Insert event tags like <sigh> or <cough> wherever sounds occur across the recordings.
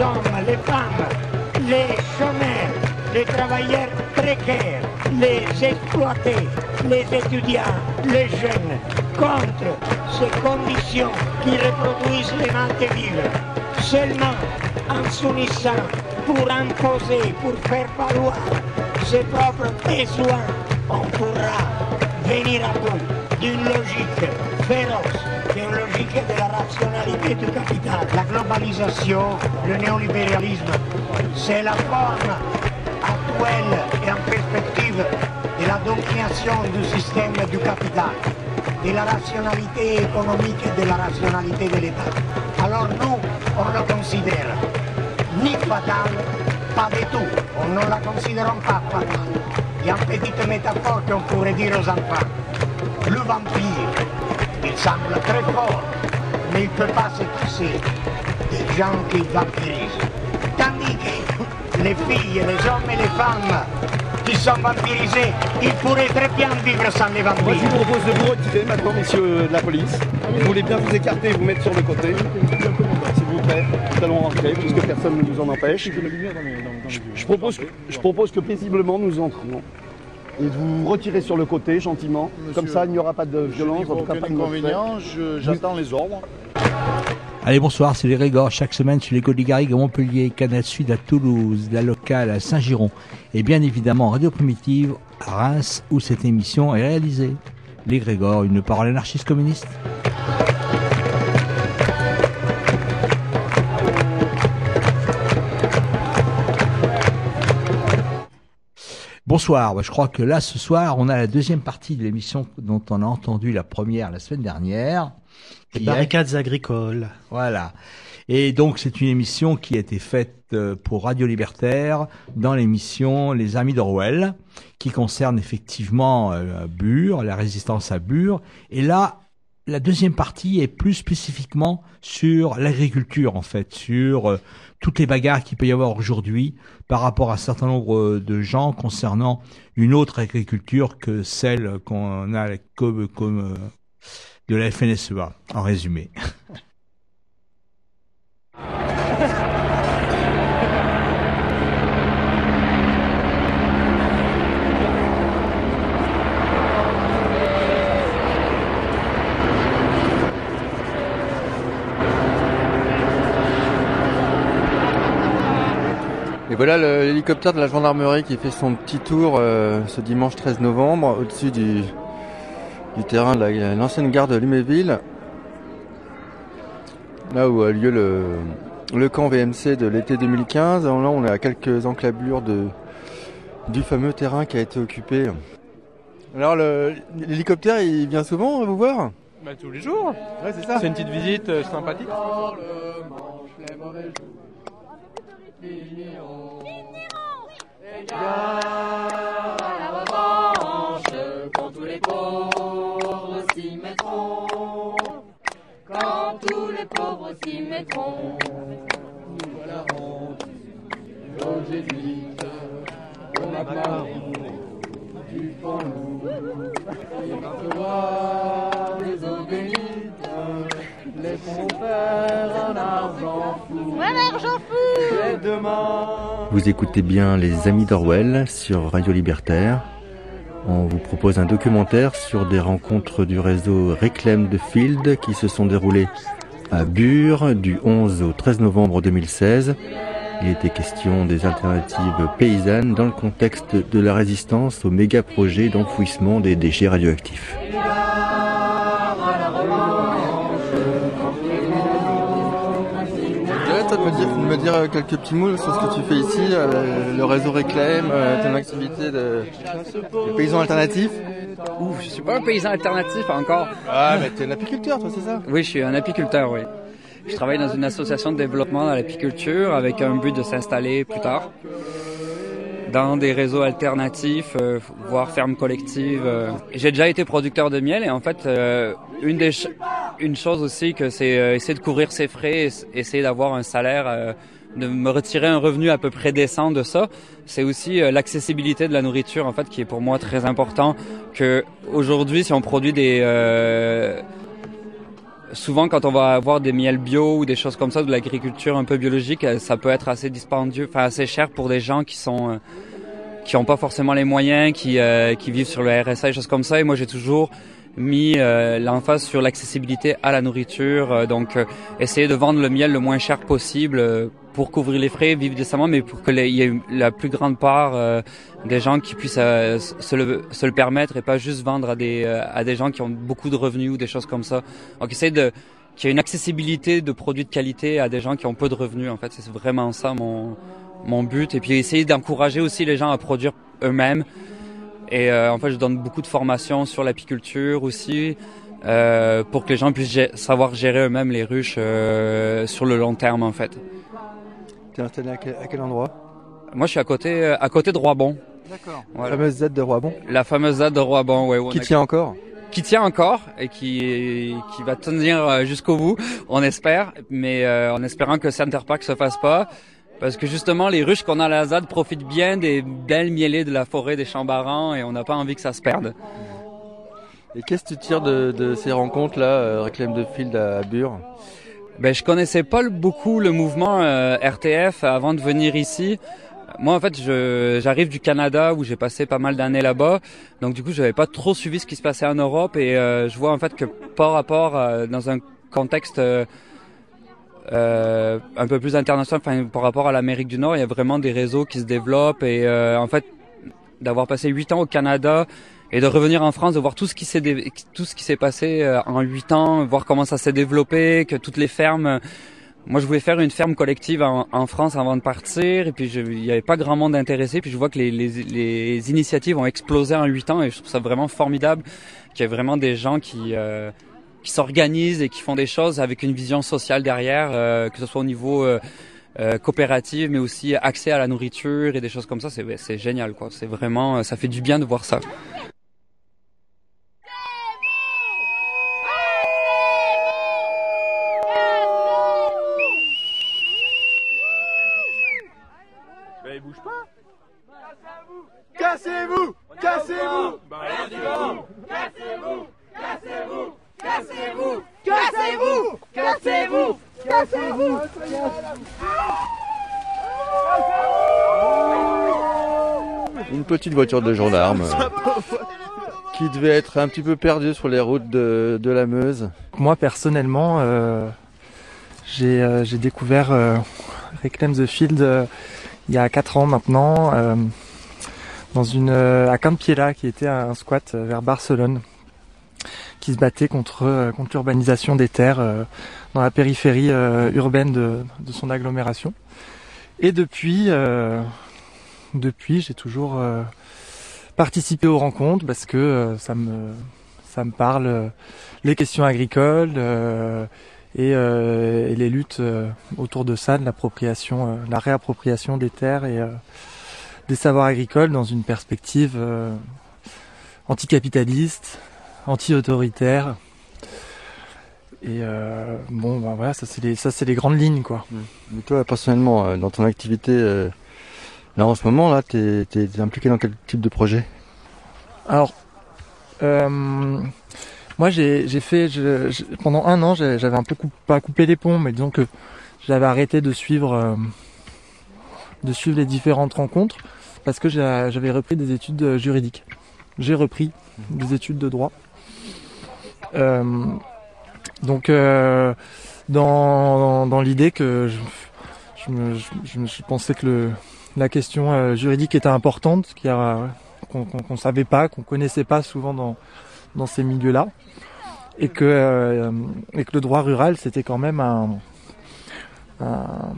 hommes, les femmes, les chômeurs, les travailleurs précaires, les exploiter, les étudiants, les jeunes, contre ces conditions qui reproduisent les vivre. Seulement en s'unissant pour imposer, pour faire valoir ses propres besoins, on pourra venir à bout d'une logique féroce, logique de la rationalité du capital. La globalisation, le néolibéralisme, c'est la forme actuelle et en perspective de la domination du système du capital, de la rationalité économique et de la rationalité de l'État. Alors on le considère ni fatal, pas du tout. On ne la considère pas fatale. Il y a une petite métaphore qu'on pourrait dire aux enfants. Le vampire, semble très fort, mais il ne peut pas se passer des gens qui vampirisent. Tandis que les filles, les hommes et les femmes qui sont vampirisés, ils pourraient très bien vivre sans les Moi, je vampires. vous propose de vous retirer maintenant, messieurs de la police. Vous voulez bien vous écarter et vous mettre sur le côté. S'il vous plaît, nous allons rentrer puisque personne ne nous en empêche. Je, propose que, je propose que paisiblement nous entrions. Et de vous retirer sur le côté gentiment. Comme ça, il n'y aura pas de violence, en tout cas pas inconvénient, j'attends les ordres. Allez, bonsoir, c'est les Régors. Chaque semaine sur les Côtes à Montpellier, Canal Sud à Toulouse, la locale à Saint-Giron. Et bien évidemment, Radio Primitive à Reims, où cette émission est réalisée. Les Grégor, une parole anarchiste communiste. Bonsoir, je crois que là ce soir on a la deuxième partie de l'émission dont on a entendu la première la semaine dernière. Les est- barricades agricoles. voilà. Et donc c'est une émission qui a été faite euh, pour Radio Libertaire dans l'émission Les Amis d'Orwell, qui concerne effectivement euh, Bure, la résistance à Bure. Et là, la deuxième partie est plus spécifiquement sur l'agriculture en fait, sur euh, toutes les bagarres qu'il peut y avoir aujourd'hui par rapport à un certain nombre de gens concernant une autre agriculture que celle qu'on a comme, comme euh, de la FNSEA, en résumé. <laughs> Et voilà l'hélicoptère de la gendarmerie qui fait son petit tour euh, ce dimanche 13 novembre au-dessus du, du terrain de la- l'ancienne gare de Luméville. Là où a lieu le, le camp VMC de l'été 2015. Là on est à quelques enclablures de, du fameux terrain qui a été occupé. Alors le- l'hélicoptère il vient souvent vous voir? Bah, tous les jours. Ouais c'est ça. C'est une petite visite euh, sympathique. Quand tous les pauvres s'y mettront, quand tous les pauvres s'y mettront, nous voilà aux jésuites, au macaron, du pont loup, et recevoir les eaux Vous écoutez bien Les Amis d'Orwell sur Radio Libertaire. On vous propose un documentaire sur des rencontres du réseau Reclaim de Field qui se sont déroulées à Bure du 11 au 13 novembre 2016. Il était question des alternatives paysannes dans le contexte de la résistance au méga projet d'enfouissement des déchets radioactifs. Me dire, euh, quelques petits mots sur ce que tu fais ici, euh, le réseau réclame, euh, ton activité de, de paysan alternatif. Ouf, je suis pas un paysan alternatif encore. Ah, mais t'es un apiculteur, toi, c'est ça? Oui, je suis un apiculteur, oui. Je travaille dans une association de développement dans l'apiculture avec un but de s'installer plus tard dans des réseaux alternatifs, euh, voire fermes collectives. euh. J'ai déjà été producteur de miel et en fait, euh, une des une chose aussi que c'est euh, essayer de couvrir ses frais, ess- essayer d'avoir un salaire, euh, de me retirer un revenu à peu près décent de ça. C'est aussi euh, l'accessibilité de la nourriture en fait qui est pour moi très important. Que aujourd'hui, si on produit des souvent quand on va avoir des miels bio ou des choses comme ça, de l'agriculture un peu biologique, euh, ça peut être assez dispendieux, enfin assez cher pour des gens qui sont euh, qui n'ont pas forcément les moyens, qui euh, qui vivent sur le RSA, des choses comme ça. Et moi, j'ai toujours mis euh, l'emphase sur l'accessibilité à la nourriture, euh, donc euh, essayer de vendre le miel le moins cher possible euh, pour couvrir les frais, vivre décemment, mais pour que les- il y ait la plus grande part euh, des gens qui puissent euh, se, le, se le permettre et pas juste vendre à des à des gens qui ont beaucoup de revenus ou des choses comme ça. Donc essayer de qu'il y ait une accessibilité de produits de qualité à des gens qui ont peu de revenus. En fait, c'est vraiment ça mon mon but. Et puis essayer d'encourager aussi les gens à produire eux-mêmes. Et euh, en fait, je donne beaucoup de formations sur l'apiculture aussi, euh, pour que les gens puissent savoir gérer eux-mêmes les ruches euh, sur le long terme, en fait. T'es installé à quel, à quel endroit? Moi, je suis à côté, euh, à côté de Roibon. D'accord. Voilà. La fameuse Z de Roibon? La fameuse ZAD de Roibon, on Qui a- tient encore? Qui tient encore et qui qui va tenir euh, jusqu'au bout, on espère, mais euh, en espérant que Center Park se fasse pas. Parce que justement, les ruches qu'on a à la ZAD profitent bien des belles mielées de la forêt des Chambarans et on n'a pas envie que ça se perde. Et qu'est-ce que tu tires de, de ces rencontres-là, euh, Réclame de Field à Bure? Ben, je connaissais pas beaucoup le mouvement euh, RTF avant de venir ici. Moi, en fait, j'arrive du Canada où j'ai passé pas mal d'années là-bas. Donc, du coup, j'avais pas trop suivi ce qui se passait en Europe et euh, je vois en fait que par rapport euh, dans un contexte euh, un peu plus international, enfin, par rapport à l'Amérique du Nord, il y a vraiment des réseaux qui se développent et euh, en fait, d'avoir passé huit ans au Canada et de revenir en France, de voir tout ce qui s'est tout ce qui s'est passé euh, en huit ans, voir comment ça s'est développé, que toutes les fermes. euh, Moi, je voulais faire une ferme collective en, en France avant de partir, et puis je- il n'y avait pas grand monde intéressé. Puis je vois que les, les, les initiatives ont explosé en huit ans, et je trouve ça vraiment formidable qu'il y ait vraiment des gens qui euh, qui s'organisent et qui font des choses avec une vision sociale derrière, euh, que ce soit au niveau euh, euh, coopérative, mais aussi accès à la nourriture et des choses comme ça. C'est c'est génial, quoi. C'est vraiment, ça fait du bien de voir ça. Une voiture de gendarme euh, qui devait être un petit peu perdue sur les routes de, de la Meuse. Moi personnellement, euh, j'ai euh, j'ai découvert Reclaim the Field il y a 4 ans maintenant, dans une à Campiela qui était un squat vers Barcelone, qui se battait contre contre l'urbanisation des terres dans la périphérie urbaine de, de son agglomération. Et depuis, depuis, j'ai toujours euh, participé aux rencontres parce que euh, ça me ça me parle euh, les questions agricoles et, les luttes autour de ça, de l'appropriation, la réappropriation des terres et des savoirs agricoles dans une perspective anticapitaliste, anti-autoritaire. Et bon, ben voilà, ça c'est les, les grandes lignes quoi. Mais toi, personnellement, dans ton activité, là en ce moment, là, t'es es, impliqué dans quel type de projet? Alors, euh, moi j'ai fait pendant un an j'avais un peu pas coupé les ponts, mais disons que j'avais arrêté de suivre euh, de suivre les différentes rencontres parce que j'a- j'avais repris des études euh, juridiques. J'ai repris des études de droit. Donc dans, dans l'idée que je, me, je, je pensais que le, la question euh, juridique était importante, qu'on qu'on savait pas, qu'on connaissait pas souvent dans dans ces milieux-là, et que euh, et que le droit rural c'était quand même un, un-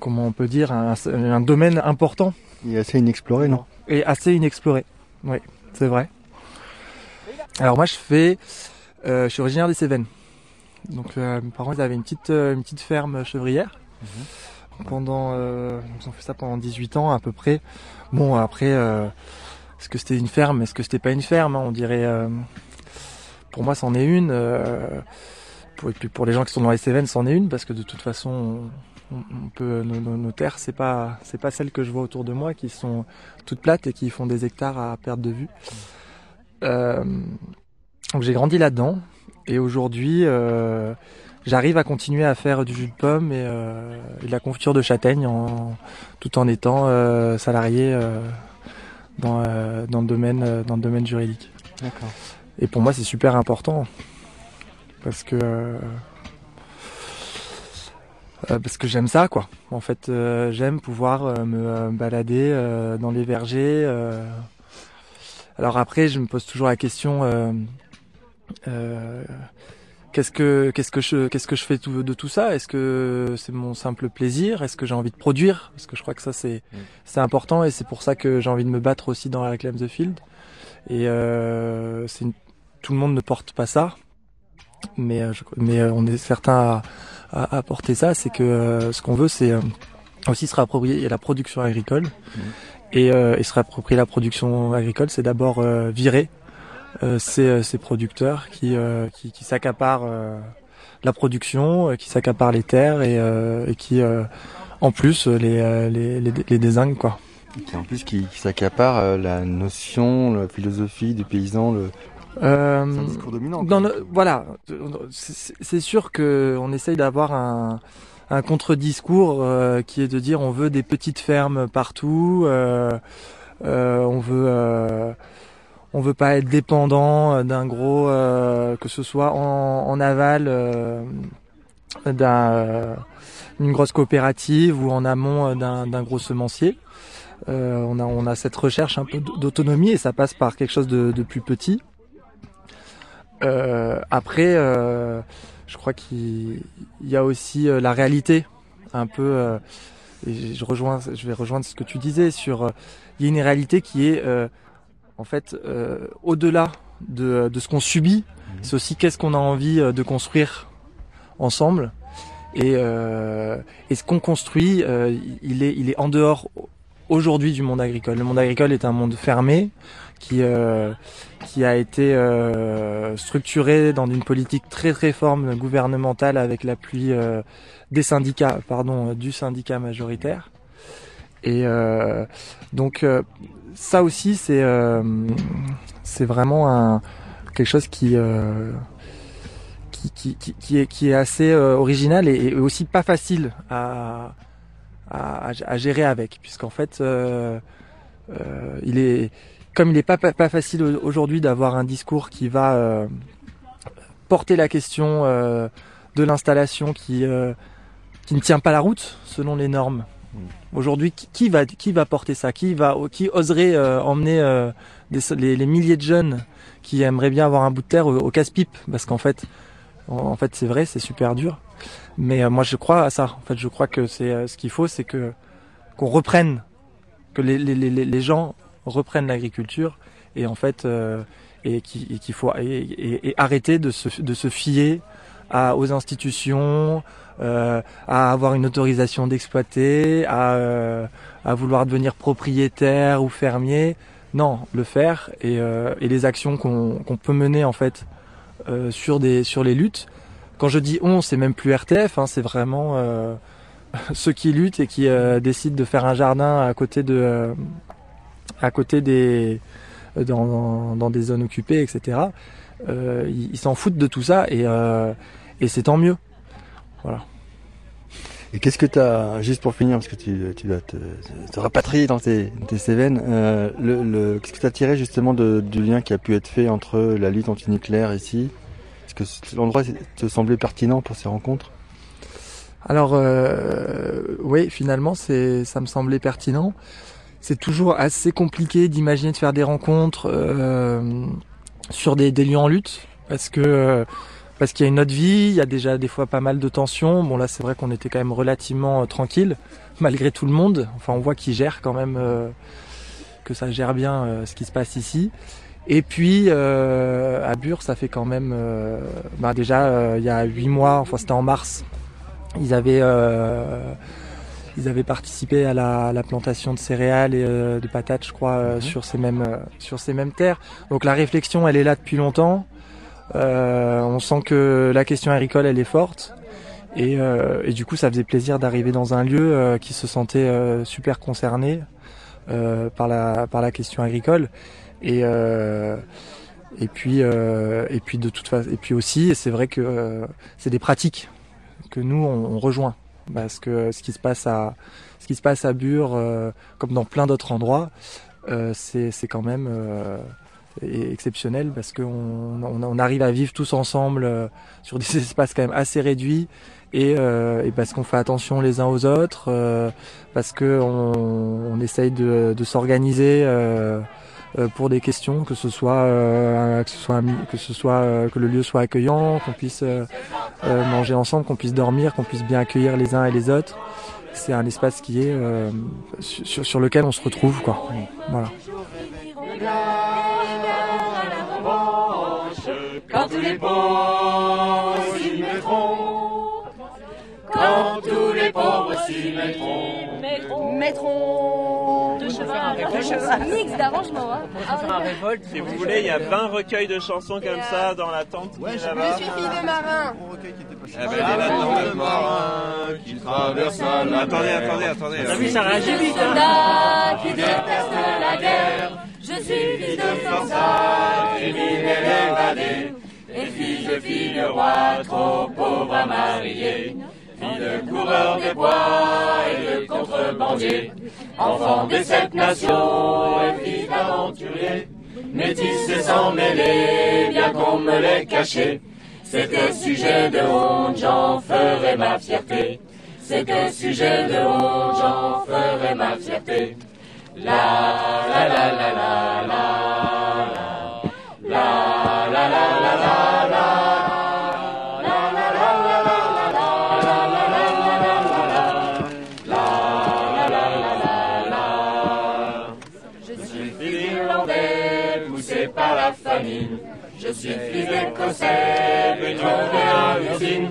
comment on peut dire un, un domaine important est assez inexploré, non? Et assez inexploré. Oui, c'est vrai. Alors moi je fais, euh, je suis originaire des Cévennes. Donc mes parents ils avaient une petite une petite ferme chevrière. Pendant, euh, ont fait ça pendant 18 ans à peu près. Bon après, euh, est-ce que c'était une ferme, est-ce que c'était pas une ferme hein, On dirait. euh, pour moi c'en est une. euh, pour, et puis pour les gens qui sont dans les Cévennes c'en est une parce que de toute façon on, on peut nos, nos- terres c'est pas c'est pas celles que je vois autour de moi qui sont toutes plates et qui font des hectares à perte de vue. Donc j'ai grandi là-dedans. Et aujourd'hui, j'arrive à continuer à faire du jus de pomme et, de la confiture de châtaigne en, tout en étant salarié dans, dans, le domaine, dans le domaine juridique. D'accord. Et pour moi, c'est super important parce que euh, parce que j'aime ça, quoi. En fait, euh, j'aime pouvoir euh, me balader dans les vergers. Alors après, je me pose toujours la question qu'est-ce que qu'est-ce que je qu'est-ce que je fais de tout ça? Est-ce que c'est mon simple plaisir? Est-ce que j'ai envie de produire? Parce que je crois que ça c'est mm. c'est important et c'est pour ça que j'ai envie de me battre aussi dans la réclame The Field. Et c'est tout le monde ne porte pas ça mais euh, mais euh, on est certain à, à, porter ça, c'est que euh, ce qu'on veut, c'est aussi se réapproprier la production agricole. Mmh. Et, et, se réapproprier la production agricole, c'est d'abord virer ces, ces, producteurs qui, qui, qui s'accaparent la production, qui s'accaparent les terres et, et qui, en plus, les, les, les, les désinguent, quoi. Et en plus, qui, qui s'accapare la notion, la philosophie du paysan, le, euh, c'est un discours dominant. voilà, c'est sûr que on essaye d'avoir un, un contre-discours euh, qui est de dire on veut des petites fermes partout, euh, euh on veut euh, on veut pas être dépendant d'un gros que ce soit en, aval d'un une grosse coopérative ou en amont d'un gros semencier. on a cette recherche un peu d'autonomie et ça passe par quelque chose de, plus petit. Euh, après, euh, je crois qu'il y a aussi euh, la réalité, un peu. je rejoins, je vais rejoindre ce que tu disais sur. Il y a une réalité qui est en fait au-delà de, de, ce qu'on subit. Mhm. C'est aussi qu'est-ce qu'on a envie de construire ensemble. Et, euh, et ce qu'on construit, euh, il, est, il est en dehors aujourd'hui du monde agricole. Le monde agricole est un monde fermé qui, euh, qui a été euh, structuré dans une politique très très forme gouvernementale avec l'appui euh, des syndicats, pardon, du syndicat majoritaire. Et euh, donc ça aussi c'est c'est vraiment quelque chose qui qui, qui, est, qui est assez original et, aussi pas facile à, à, à gérer avec, puisqu'en fait, euh, euh, il est comme il n'est pas, pas, facile aujourd'hui d'avoir un discours qui va euh, porter la question euh, de l'installation qui, euh, qui ne tient pas la route selon les normes. Mm. Aujourd'hui, qui, va, qui va porter ça? Qui va, qui oserait emmener des, les, milliers de jeunes qui aimeraient bien avoir un bout de terre au, casse-pipe? Parce qu'en fait, en, fait, c'est vrai, c'est super dur. Mais moi, je crois à ça. En fait, je crois que c'est ce qu'il faut, c'est que qu'on reprenne, que les, les, les, gens reprennent l'agriculture et en fait euh, et qu'il faut et, arrêter de se, de se fier aux institutions, euh, à avoir une autorisation d'exploiter, à, euh, à vouloir devenir propriétaire ou fermier. Non, le faire et, euh, et les actions qu'on peut mener en fait euh, sur des sur les luttes. Quand je dis on, c'est même plus RTF, hein, c'est vraiment <laughs> ceux qui luttent et qui décident de faire un jardin à côté de à côté des euh, dans, dans, des zones occupées, etc. Euh, ils s'en foutent de tout ça et, euh, et c'est tant mieux. Voilà. Et qu'est-ce que tu as, juste pour finir, parce que tu, vas te, te rapatrier dans tes, tes Cévennes, euh, qu'est-ce que tu as tiré justement du lien qui a pu être fait entre la lutte antinucléaire ici? Est-ce que l'endroit te semblait pertinent pour ces rencontres. Alors, euh, oui, finalement, ça me semblait pertinent. C'est toujours assez compliqué d'imaginer de faire des rencontres euh, sur des, des, lieux en lutte parce que parce qu'il y a une autre vie, il y a déjà des fois pas mal de tensions. Bon là c'est vrai qu'on était quand même relativement euh, tranquille malgré tout le monde. Enfin on voit qu'ils gèrent quand même euh, que ça gère bien euh, ce qui se passe ici. Et puis à Bure ça fait quand même bah, déjà il y a huit mois, enfin c'était en mars, ils avaient ils avaient participé à la, la plantation de céréales et de patates, je crois, mhm. sur ces mêmes sur ces mêmes terres. Donc la réflexion, elle est là depuis longtemps. On sent que la question agricole, elle est forte. Et, et du coup, ça faisait plaisir d'arriver dans un lieu qui se sentait super concerné par la par la question agricole. Et Et puis, euh, et puis de toute façon, et puis aussi, c'est vrai que euh, c'est des pratiques que nous on, rejoint parce que ce qui se passe à ce qui se passe à Bure, euh, comme dans plein d'autres endroits, c'est c'est quand même exceptionnel parce qu'on on, arrive à vivre tous ensemble sur des <laughs> espaces quand même assez réduits et, et parce qu'on fait attention les uns aux autres, parce que on, essaye de, de s'organiser euh, pour des questions, que ce soit euh, que ce soit que ce soit euh, que le lieu soit accueillant, qu'on puisse manger ensemble, qu'on puisse dormir, qu'on puisse bien accueillir les uns et les autres. C'est un espace qui est sur, sur, lequel on se retrouve quoi. Voilà. Quand tous les pauvres s'y mettront, quand tous les pauvres s'y mettront, mettront un mix d'arrangement. Hein. Ah, révolte, si vous voulez, il y a 20 recueils de chansons comme ça dans la tente. Ouais, je suis fille de marin. Eh ben, est là le marin qui traverse la Attendez, attendez, attendez. T'as vu, ça réagit vite. Soldat qui déteste la guerre. Je suis fils de forçat, criminel évadé. Et fille de fille de roi, trop pauvre à marier. Fille de coureur des bois et de contrebandier, enfant des sept nations et fille d'aventurier, métis et sans mêler, bien qu'on me l'ait caché, c'est que sujet de honte, j'en ferai ma fierté. C'est que sujet de honte, j'en ferai ma fierté. La la la la la la Je suis fils d'écossais, venu à l'usine.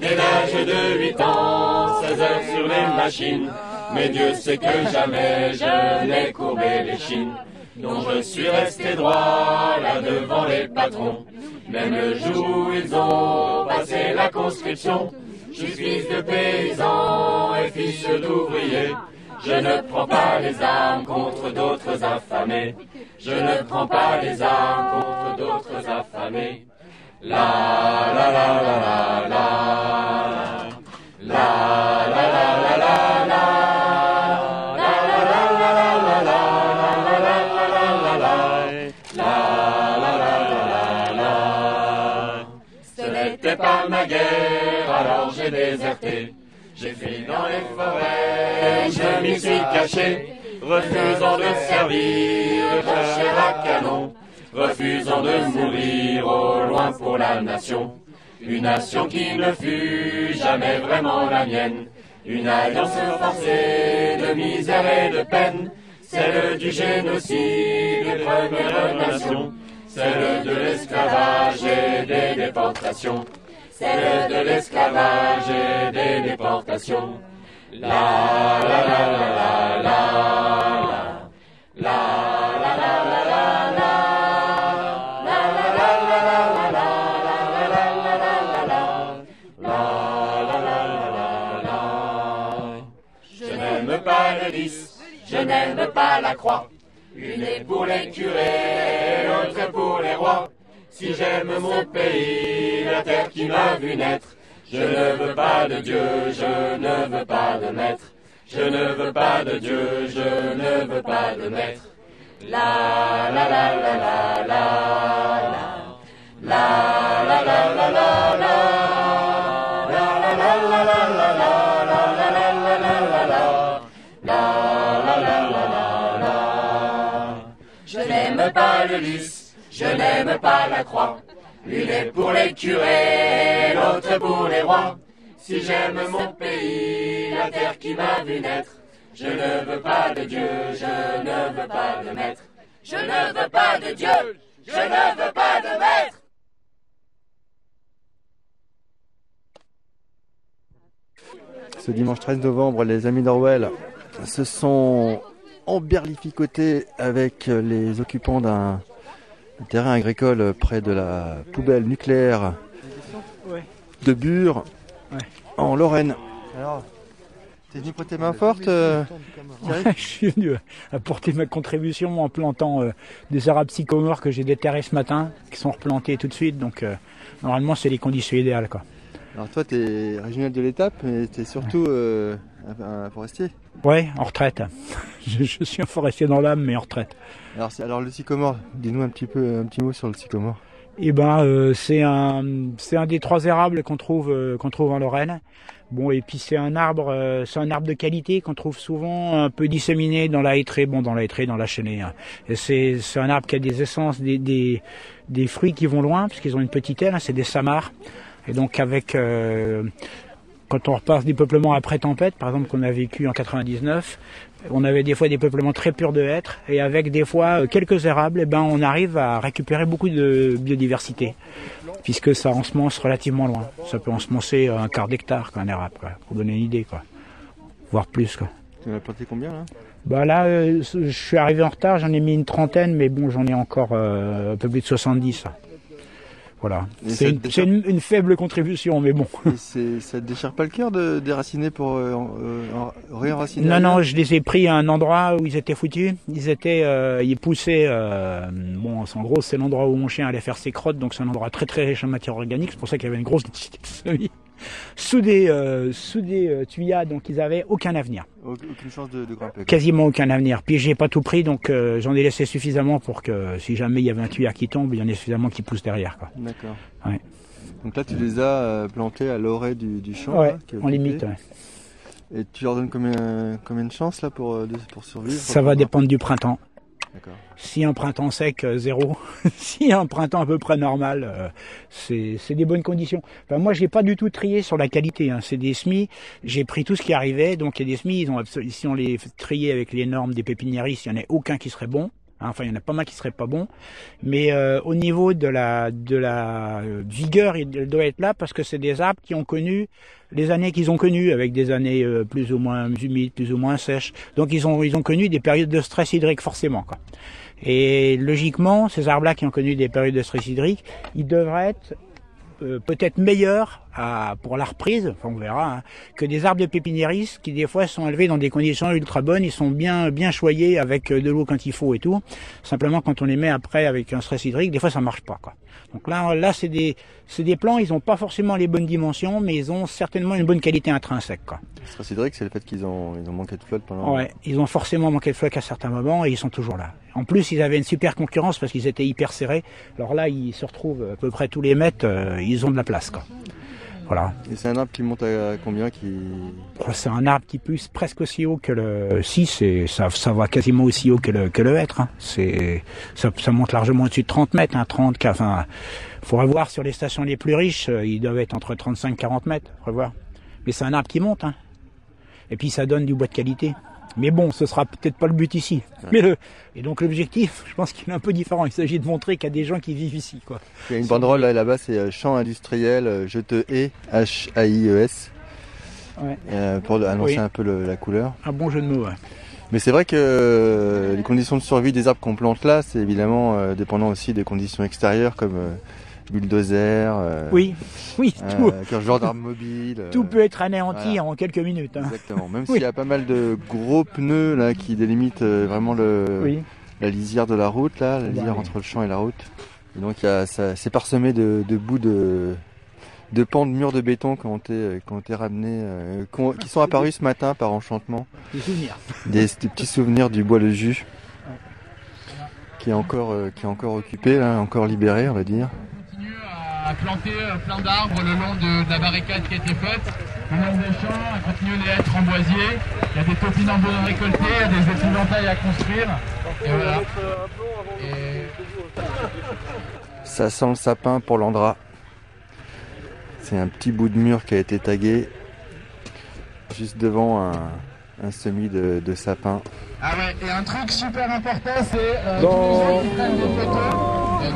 Dès l'âge de 8 ans, 16 heures sur les machines. Mais Dieu sait que jamais je n'ai courbé les chines. Donc je suis resté droit là devant les patrons. Même le jour où ils ont passé la conscription. Je suis fils de paysan et fils d'ouvrier. Je ne prends pas les armes contre d'autres affamés. Je ne prends pas les armes contre d'autres affamés. La la la la la la. La la la la la la. C'était pas ma guerre, alors j'ai déserté. J'ai fui dans les forêts, je m'y suis caché, refusant de servir chair à canon, refusant de mourir au loin pour la nation. Une nation qui ne fut jamais vraiment la mienne, une alliance forcée de misère et de peine, celle du génocide des Premières Nations, celle de l'esclavage et des déportations celle de l'esclavage et des déportations. La la la la la la la la la la la la Je n'aime pas le lys, je n'aime pas la croix. Une est pour les curés, l'autre pour les rois. Si j'aime mon pays, la terre qui m'a vu naître, je ne veux pas de Dieu, je ne veux pas de maître. Je ne veux pas de Dieu, je ne veux pas de maître. La la la la la la la la la la la la la Je n'aime pas le lys je n'aime pas la croix. L'une est pour les curés, l'autre pour les rois. Si j'aime mon pays, la terre qui m'a vu naître, je ne veux pas de Dieu, je ne veux pas de maître. Je ne veux pas de Dieu, je ne veux pas de maître. Ce dimanche 13 novembre, les amis d'Orwell se sont emberlificotés avec les occupants d'un terrain agricole près de la poubelle nucléaire de Bure, en Lorraine. T'es venu prêter main forte euh, Je suis venu apporter ma contribution en plantant euh, des arabes sycomores que j'ai déterrés ce matin, qui sont replantés tout de suite. Donc euh, normalement, c'est les conditions idéales. Quoi. Alors toi, t'es régional de l'étape, mais t'es surtout euh, un, un forestier. Ouais, en retraite. <laughs> je, je suis un forestier dans l'âme, mais en retraite. Alors, alors le sycomore, dis-nous un petit peu un petit mot sur le sycomore. Eh ben, euh, c'est un, c'est un des trois érables qu'on trouve, euh, qu'on trouve en Lorraine. Bon, et puis c'est un arbre, euh, c'est un arbre de qualité qu'on trouve souvent un peu disséminé dans la hêtraie, bon, dans la hêtraie, dans la chênaie. hein. C'est, c'est un arbre qui a des essences, des, des, des fruits qui vont loin, parce qu'ils ont une petite aile, hein, c'est des samars. Et donc avec, euh, quand on repasse des peuplements après tempête, par exemple qu'on a vécu en 99, on avait des fois des peuplements très purs de hêtres, et avec des fois euh, quelques érables, eh ben on arrive à récupérer beaucoup de biodiversité, puisque ça ensemence relativement loin. Ça peut ensemencer un quart d'hectare, quoi, un érable, quoi, pour donner une idée, quoi. voire plus. Quoi. Tu en as planté combien là? Bah là, euh, je suis arrivé en retard, j'en ai mis une trentaine, mais bon, j'en ai encore euh, un peu plus de 70. là. Voilà. C'est une, déchire- une- une faible contribution, mais bon. Et c'est, ça te déchire pas le cœur de déraciner pour euh, euh, en- réenraciner Non, non, je les ai pris à un endroit où ils étaient foutus. Ils étaient, euh, ils poussaient. euh, bon, en gros, c'est l'endroit où mon chien allait faire ses crottes, donc c'est un endroit très très riche en matière organique. C'est pour ça qu'il y avait une grosse <laughs> quantité de semis sous des euh, sous des euh, tuyas, donc ils avaient aucun avenir, Au- Aucune chance de, de grimper. quasiment aucun avenir. Puis j'ai pas tout pris, donc euh, j'en ai laissé suffisamment pour que si jamais il y avait un tuyau qui tombe, il y en ait suffisamment qui pousse derrière. Quoi. D'accord. Ouais. Donc là, tu les as plantés à l'orée du, du champ. Ouais, là, en limite. ouais. Et tu leur donnes combien, combien de chances là pour, pour survivre Ça va dépendre du printemps. Si un printemps sec, euh, zéro. <laughs> si un printemps à peu près normal, euh, c'est des bonnes conditions. Enfin, moi, j'ai pas du tout trié sur la qualité. Hein. C'est des semis. J'ai pris tout ce qui arrivait. Donc, il y a des semis. Ils ont si on les triait avec les normes des pépiniéristes, il y en a aucun qui serait bon. Hein, Enfin, il y en a pas mal qui seraient pas bons. Mais euh, au niveau de la de la euh, vigueur, il doit être là parce que c'est des arbres qui ont connu les années qu'ils ont connues, avec des années euh, plus ou moins humides, plus ou moins sèches. Donc, ils ont ils ont connu des périodes de stress hydrique forcément. Et logiquement, ces arbres-là qui ont connu des périodes de stress hydrique, ils devraient être euh, peut-être meilleurs à, pour la reprise, enfin on verra, hein, que des arbres de pépiniéristes qui des fois sont élevés dans des conditions ultra bonnes, ils sont bien bien choyés avec euh, de l'eau quand il faut et tout. Simplement quand on les met après avec un stress hydrique, des fois ça marche pas quoi. Donc là là c'est des c'est des plants, ils ont pas forcément les bonnes dimensions, mais ils ont certainement une bonne qualité intrinsèque quoi. Stress hydrique, c'est le fait qu'ils ont, ils ont manqué de flotte pendant. Ouais, ils ont forcément manqué de flotte à certains moments et ils sont toujours là. En plus, ils avaient une super concurrence parce qu'ils étaient hyper serrés. Alors là, ils se retrouvent à peu près tous les mètres, euh, ils ont de la place. Quoi. Voilà. Et c'est un arbre qui monte à combien qui... Oh, C'est un arbre qui pousse presque aussi haut que le. Si, ça, ça va quasiment aussi haut que le que le hêtre. hein. C'est ça, ça monte largement au-dessus de 30 mètres, hein, 30. qu- Enfin, faudra voir sur les stations les plus riches, euh, ils doivent être entre 35 et 40 mètres. Faudra voir. Mais c'est un arbre qui monte. Hein. Et puis ça donne du bois de qualité. Mais bon, ce sera peut-être pas le but ici. Mais le et donc l'objectif, je pense qu'il est un peu différent. Il s'agit de montrer qu'il y a des gens qui vivent ici, quoi. Il y a une banderole là, là-bas, c'est euh, champ industriel, euh, je te hais, H-A-I-E-S, Ouais. euh, pour annoncer Oui. un peu le- la couleur. Un bon jeu de mots. ouais. Mais c'est vrai que euh, les conditions de survie des arbres qu'on plante là, c'est évidemment euh, dépendant aussi des conditions extérieures comme bulldozer, euh, Oui, oui, euh, tout, quel genre d'arbre mobile. euh, tout peut être anéanti voilà. en quelques minutes. hein. Exactement. Même Oui. <laughs> s'il y a pas mal de gros pneus là qui délimitent euh, vraiment le, Oui. la lisière de la route là, la lisière entre le champ et la route. Et donc c'est parsemé de, de bouts de, de pans de murs de béton qui ont été, qui ont été ramenés, euh, qui, ont- qui sont apparus ce matin par enchantement. Des souvenirs. Des, des petits souvenirs du bois de jus qui est encore, euh, qui est encore occupé, là, encore libéré, on va dire. À planter euh, plein d'arbres le long de, la barricade qui a été faite, le long des champs, à continuer les hêtres en. Il y a des topinambours à récolter, des épouvantails à construire. Et voilà. Ça sent le sapin pour l'Andra. C'est un petit bout de mur qui a été tagué juste devant un, semis de sapin. Ah ouais, et un truc super important, c'est euh, Dans- tous les gens qui prennent des photos. euh,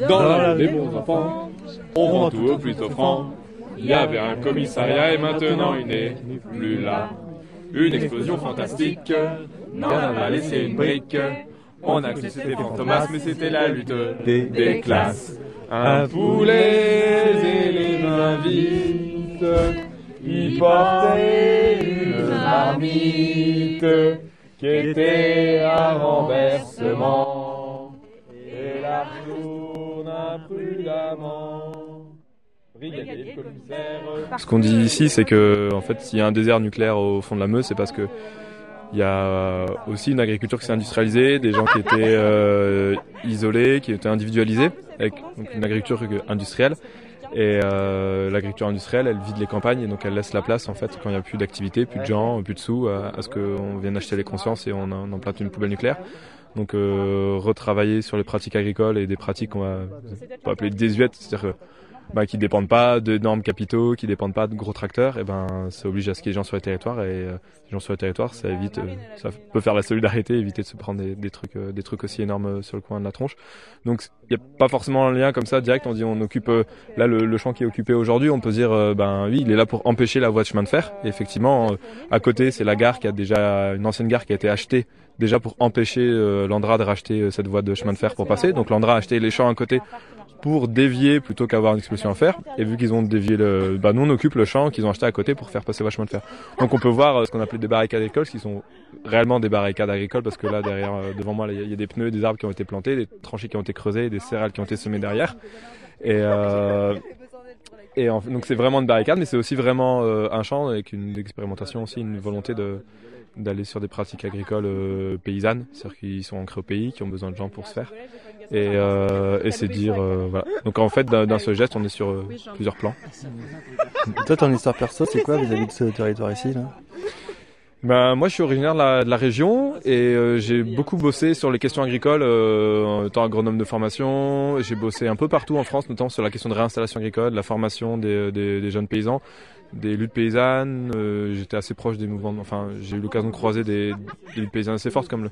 déjà, Dans les bons enfants, on vend tout au plus offrant. Il y avait un commissariat et maintenant il n'est plus là. Une explosion fantastique, on a laissé une brique. On a cru que c'était Fantomas, mais c'était la lutte des, des classes. Un poulet et invite, y porter une marmite qui était un renversement, et la. Brigadier, commissaire. Ce qu'on dit ici, c'est que en fait, s'il y a un désert nucléaire au fond de la Meuse, c'est parce que il y a aussi une agriculture qui s'est industrialisée, des gens qui étaient euh, isolés, qui étaient individualisés, avec une agriculture industrielle. Et euh, l'agriculture industrielle, elle vide les campagnes et donc elle laisse la place en fait quand il n'y a plus d'activité, plus de gens, plus de sous, à, à ce qu'on vienne acheter les consciences et on, on emplate une poubelle nucléaire. Donc euh, retravailler sur les pratiques agricoles et des pratiques qu'on va, appeler désuètes, c'est-à-dire bah, qui dépendent pas d'énormes capitaux, qui dépendent pas de gros tracteurs, et ben ça oblige à ce qu'il y ait des gens sur le territoire et euh, les gens sur le territoire, ça évite, euh, ça peut faire la solidarité, éviter de se prendre des, trucs, euh, des trucs aussi énormes sur le coin de la tronche. Donc il n'y a pas forcément un lien comme ça direct. On dit on occupe là le, le, champ qui est occupé aujourd'hui, on peut dire ben oui il est là pour empêcher la voie de chemin de fer. Et effectivement à côté c'est la gare qui a déjà une ancienne gare qui a été achetée déjà pour empêcher l'Andra de racheter cette voie de chemin de fer pour passer. Donc l'Andra a acheté les champs à côté pour dévier plutôt qu'avoir une explosion à faire. Et vu qu'ils ont dévié le, bah nous on occupe le champ qu'ils ont acheté à côté pour faire passer vachement de fer. Donc on peut voir euh, ce qu'on appelait des barricades agricoles, qui sont réellement des barricades agricoles parce que là derrière, euh, devant moi, il y, a des pneus, des arbres qui ont été plantés, des tranchées qui ont été creusées, des céréales qui ont été semées derrière. Et euh, et donc c'est vraiment une barricade, mais c'est aussi vraiment euh, un champ avec une expérimentation aussi, une volonté de d'aller sur des pratiques agricoles euh, paysannes, c'est-à-dire qu'ils sont ancrés au pays, qui ont besoin de gens pour se faire. Et, euh, et c'est dire, euh, voilà. Donc en fait, d'un seul geste, on est sur euh, plusieurs plans. Toi, ton histoire perso, c'est quoi vis-à-vis de ce territoire ici là? Ben, moi, je suis originaire de la, de la région et euh, j'ai beaucoup bossé sur les questions agricoles euh, en étant agronome de formation. J'ai bossé un peu partout en France, notamment sur la question de réinstallation agricole, la formation des, des, des jeunes paysans, des luttes paysannes. Euh, J'étais assez proche des mouvements. Enfin, j'ai eu l'occasion de croiser des, des luttes paysannes assez fortes comme le,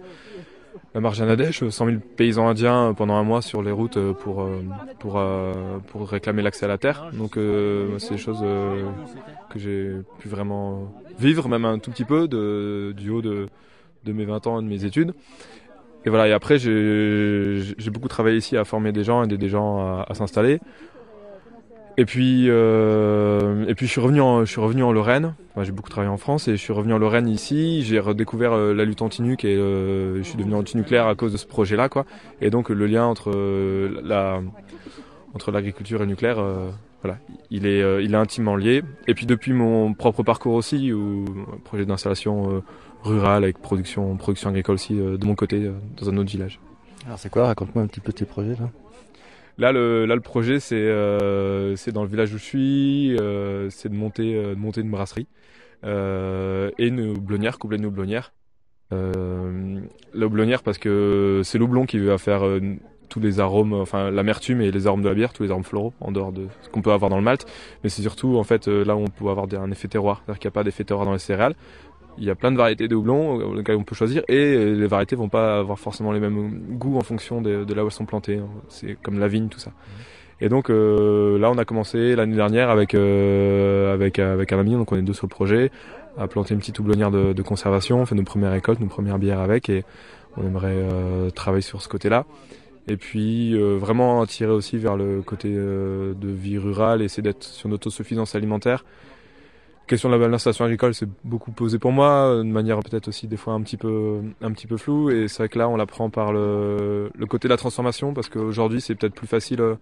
la marche Anadesh, 100 000 paysans indiens pendant un mois sur les routes pour pour pour réclamer l'accès à la terre. Donc c'est des choses que j'ai pu vraiment vivre, même un tout petit peu de, du haut de, de mes 20 ans et de mes études. Et voilà, et après j'ai beaucoup travaillé ici à former des gens, aider des gens à s'installer. Et puis, euh, et puis je suis revenu en, je suis revenu en Lorraine. J'ai beaucoup travaillé en France et je suis revenu en Lorraine ici. J'ai redécouvert euh, la lutte anti-nuc et euh, je suis devenu anti-nucléaire à cause de ce projet-là, quoi. Et donc le lien entre la, entre l'agriculture et le nucléaire, voilà, il est, il est intimement lié. Et puis depuis mon propre parcours aussi, ou projet d'installation rurale avec production, production agricole aussi de mon côté dans un autre village. Alors c'est quoi? Raconte-moi un petit peu tes projets là. Là, le, projet, c'est euh, c'est dans le village où je suis, euh, c'est de monter, euh, de monter une brasserie et une houblonnière, coupler une houblonnière. Euh, la houblonnière parce que c'est l'houblon qui va faire tous les arômes, enfin l'amertume et les arômes de la bière, tous les arômes floraux en dehors de ce qu'on peut avoir dans le malt. Mais c'est surtout en fait là où on peut avoir un effet terroir, c'est-à-dire qu'il n'y a pas d'effet terroir dans les céréales il y a plein de variétés de houblon lesquelles on peut choisir et les variétés vont pas avoir forcément les mêmes goûts en fonction de, de là où elles sont plantées. C'est comme la vigne, tout ça. Et donc euh, là, on a commencé l'année dernière avec euh, avec avec un ami, donc on est deux sur le projet, à planter une petite houblonnière de, de conservation. On fait nos premières récoltes, nos premières bières avec, et on aimerait euh, travailler sur ce côté-là. Et puis euh, vraiment tirer aussi vers le côté euh, de vie rurale, essayer d'être sur notre autosuffisance alimentaire question de la balanciation agricole, c'est beaucoup posé pour moi, de manière peut-être aussi des fois un petit peu, un peu floue. Et c'est vrai que là, on l'apprend par le, côté de la transformation, parce qu'aujourd'hui, c'est peut-être plus facile euh,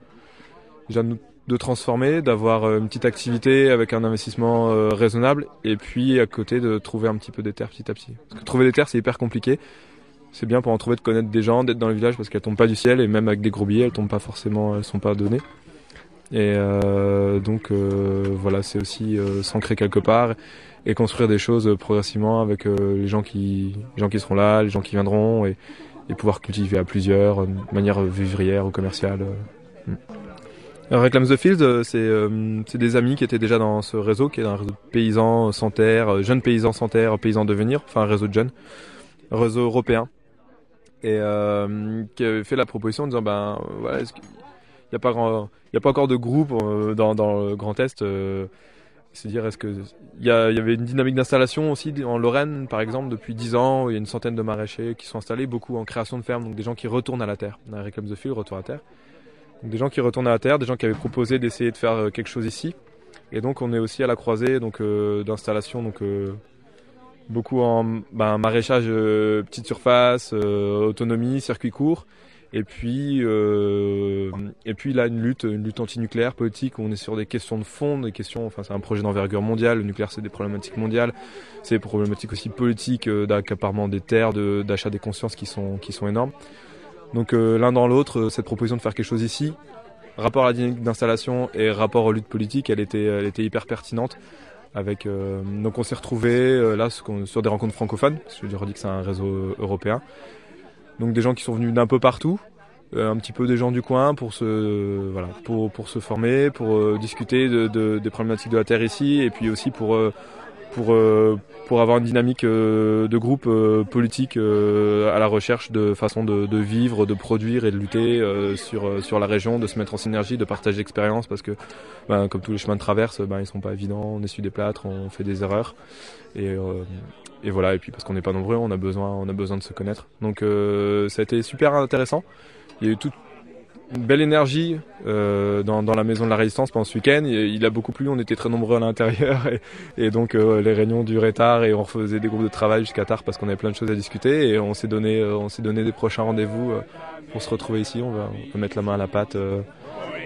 déjà de transformer, d'avoir euh, une petite activité avec un investissement euh, raisonnable, et puis à côté de trouver un petit peu des terres petit à petit. Parce que trouver des terres, c'est hyper compliqué. C'est bien pour en trouver de connaître des gens, d'être dans le village, parce qu'elles tombent pas du ciel, et même avec des gros billets, elles tombent pas forcément, elles sont pas données. Et euh, donc euh, voilà, c'est aussi euh, s'ancrer quelque part et construire des choses progressivement avec les gens qui, gens qui seront là, les gens qui viendront et, pouvoir cultiver à plusieurs, de manière vivrière ou commerciale. Mm. Alors, Reclaim the Field, c'est des amis qui étaient déjà dans ce réseau, qui est un réseau de paysans sans terre, jeunes paysans sans terre, paysans de devenir, enfin un réseau de jeunes, un réseau européen, et qui avait fait la proposition en disant ben voilà, est-ce il n'y a pas a pas encore de groupe euh, dans, le Grand Est. Euh, c'est dire est-ce que il y, a, avait une dynamique d'installation aussi en Lorraine par exemple depuis 10 ans il y a une centaine de maraîchers qui sont installés beaucoup en création de fermes donc des gens qui retournent à la terre on Reclaim the Field retour à terre des gens qui retournent à la terre des gens qui avaient proposé d'essayer de faire quelque chose ici Et donc on est aussi à la croisée donc d'installations donc beaucoup en ben, maraîchage petite surface, autonomie, circuit court. Et puis, euh, et puis là, une lutte, une lutte antinucléaire politique. Où on est sur des questions de fond, des questions. Enfin, c'est un projet d'envergure mondiale. Le nucléaire, c'est des problématiques mondiales. C'est des problématiques aussi politiques, euh, d'accaparement des terres, d'achat des consciences qui sont qui sont énormes. Donc euh, l'un dans l'autre, euh, cette proposition de faire quelque chose ici, rapport à la dynamique d'installation et rapport aux luttes politiques, elle était, elle était hyper pertinente. Avec, donc on s'est retrouvé là sur des rencontres francophones, parce que je redis que c'est un réseau européen. Donc des gens qui sont venus d'un peu partout, euh, un petit peu des gens du coin pour se voilà pour pour se former, pour euh, discuter de, de, des problématiques de la terre ici et puis aussi pour euh, pour pour avoir une dynamique de groupe politique à la recherche de façons de, de, vivre, de produire et de lutter sur sur la région, de se mettre en synergie, de partager l'expérience parce que ben, comme tous les chemins de traverse, ben ils sont pas évidents, on essuie des plâtres, on fait des erreurs et et voilà et puis parce qu'on n'est pas nombreux on a besoin on a besoin de se connaître donc euh, ça a été super intéressant il y a eu toute une belle énergie euh, dans, la maison de la résistance pendant ce week-end. Il, a beaucoup plu, on était très nombreux à l'intérieur <laughs> et, donc euh, les réunions duraient tard et on faisait des groupes de travail jusqu'à tard parce qu'on avait plein de choses à discuter et on s'est donné, on s'est donné des prochains rendez-vous pour se retrouver ici. On va, mettre la main à la pâte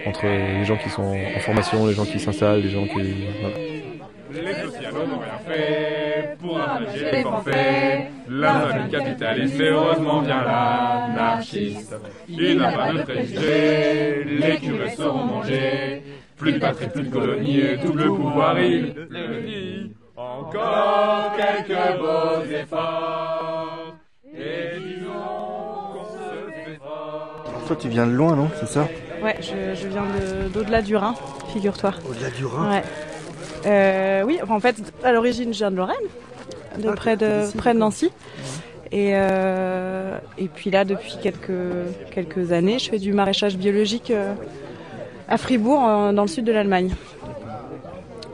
entre les gens qui sont en formation, les gens qui s'installent, les gens qui... Voilà. Alléger les forfaits. La famille capitaliste est heureusement bien l'anarchiste. Il n'a pas de préjugés, les curés seront mangés. Plus de patrie, plus de colonie et tout le pouvoir il le dit. Encore quelques beaux efforts. Et disons qu'on se fait fort. Toi, tu viens de loin, non C'est ça? Ouais, je, je viens d'au-delà du Rhin, figure-toi. Au-delà du Rhin? Ouais. Euh, oui, en fait, à l'origine, je viens de Lorraine, de Ah, près, de, près de Nancy. Et, euh, et puis là, depuis quelques, quelques années, je fais du maraîchage biologique euh, à Fribourg, dans le sud de l'Allemagne,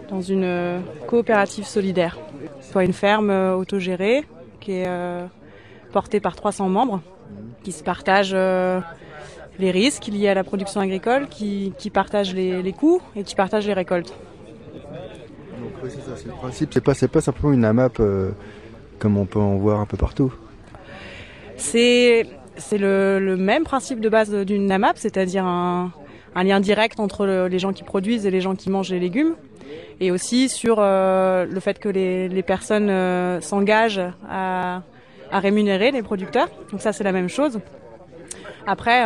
dans une euh, coopérative solidaire. Soit une ferme autogérée qui est portée par 300 membres qui se partagent les risques liés à la production agricole, qui, qui partagent les, les coûts et qui partagent les récoltes. C'est ça, c'est le principe. Pas, pas simplement une AMAP euh, comme on peut en voir un peu partout. C'est le, même principe de base d'une NAMAP, c'est-à-dire un, lien direct entre le- les gens qui produisent et les gens qui mangent les légumes, et aussi sur euh, le fait que les, personnes euh, s'engagent à, à rémunérer les producteurs. Donc ça c'est la même chose. Après,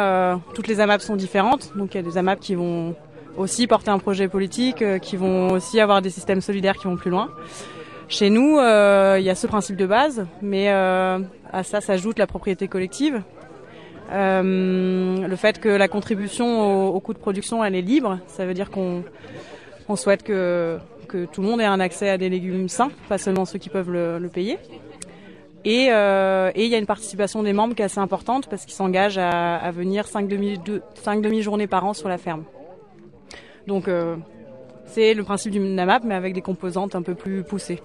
toutes les AMAP sont différentes, donc il y a des AMAP qui vont aussi porter un projet politique, euh, qui vont aussi avoir des systèmes solidaires qui vont plus loin. Chez nous, euh, il y a ce principe de base, mais euh, à ça s'ajoute la propriété collective. Le fait que la contribution au, au coût de production elle est libre, ça veut dire qu'on on souhaite que, tout le monde ait un accès à des légumes sains, pas seulement ceux qui peuvent le, payer. Et il y a une participation des membres qui est assez importante parce qu'ils s'engagent à, venir 5 demi, deux- cinq demi-journées par an sur la ferme. Donc euh, c'est le principe du NAMAP mais avec des composantes un peu plus poussées.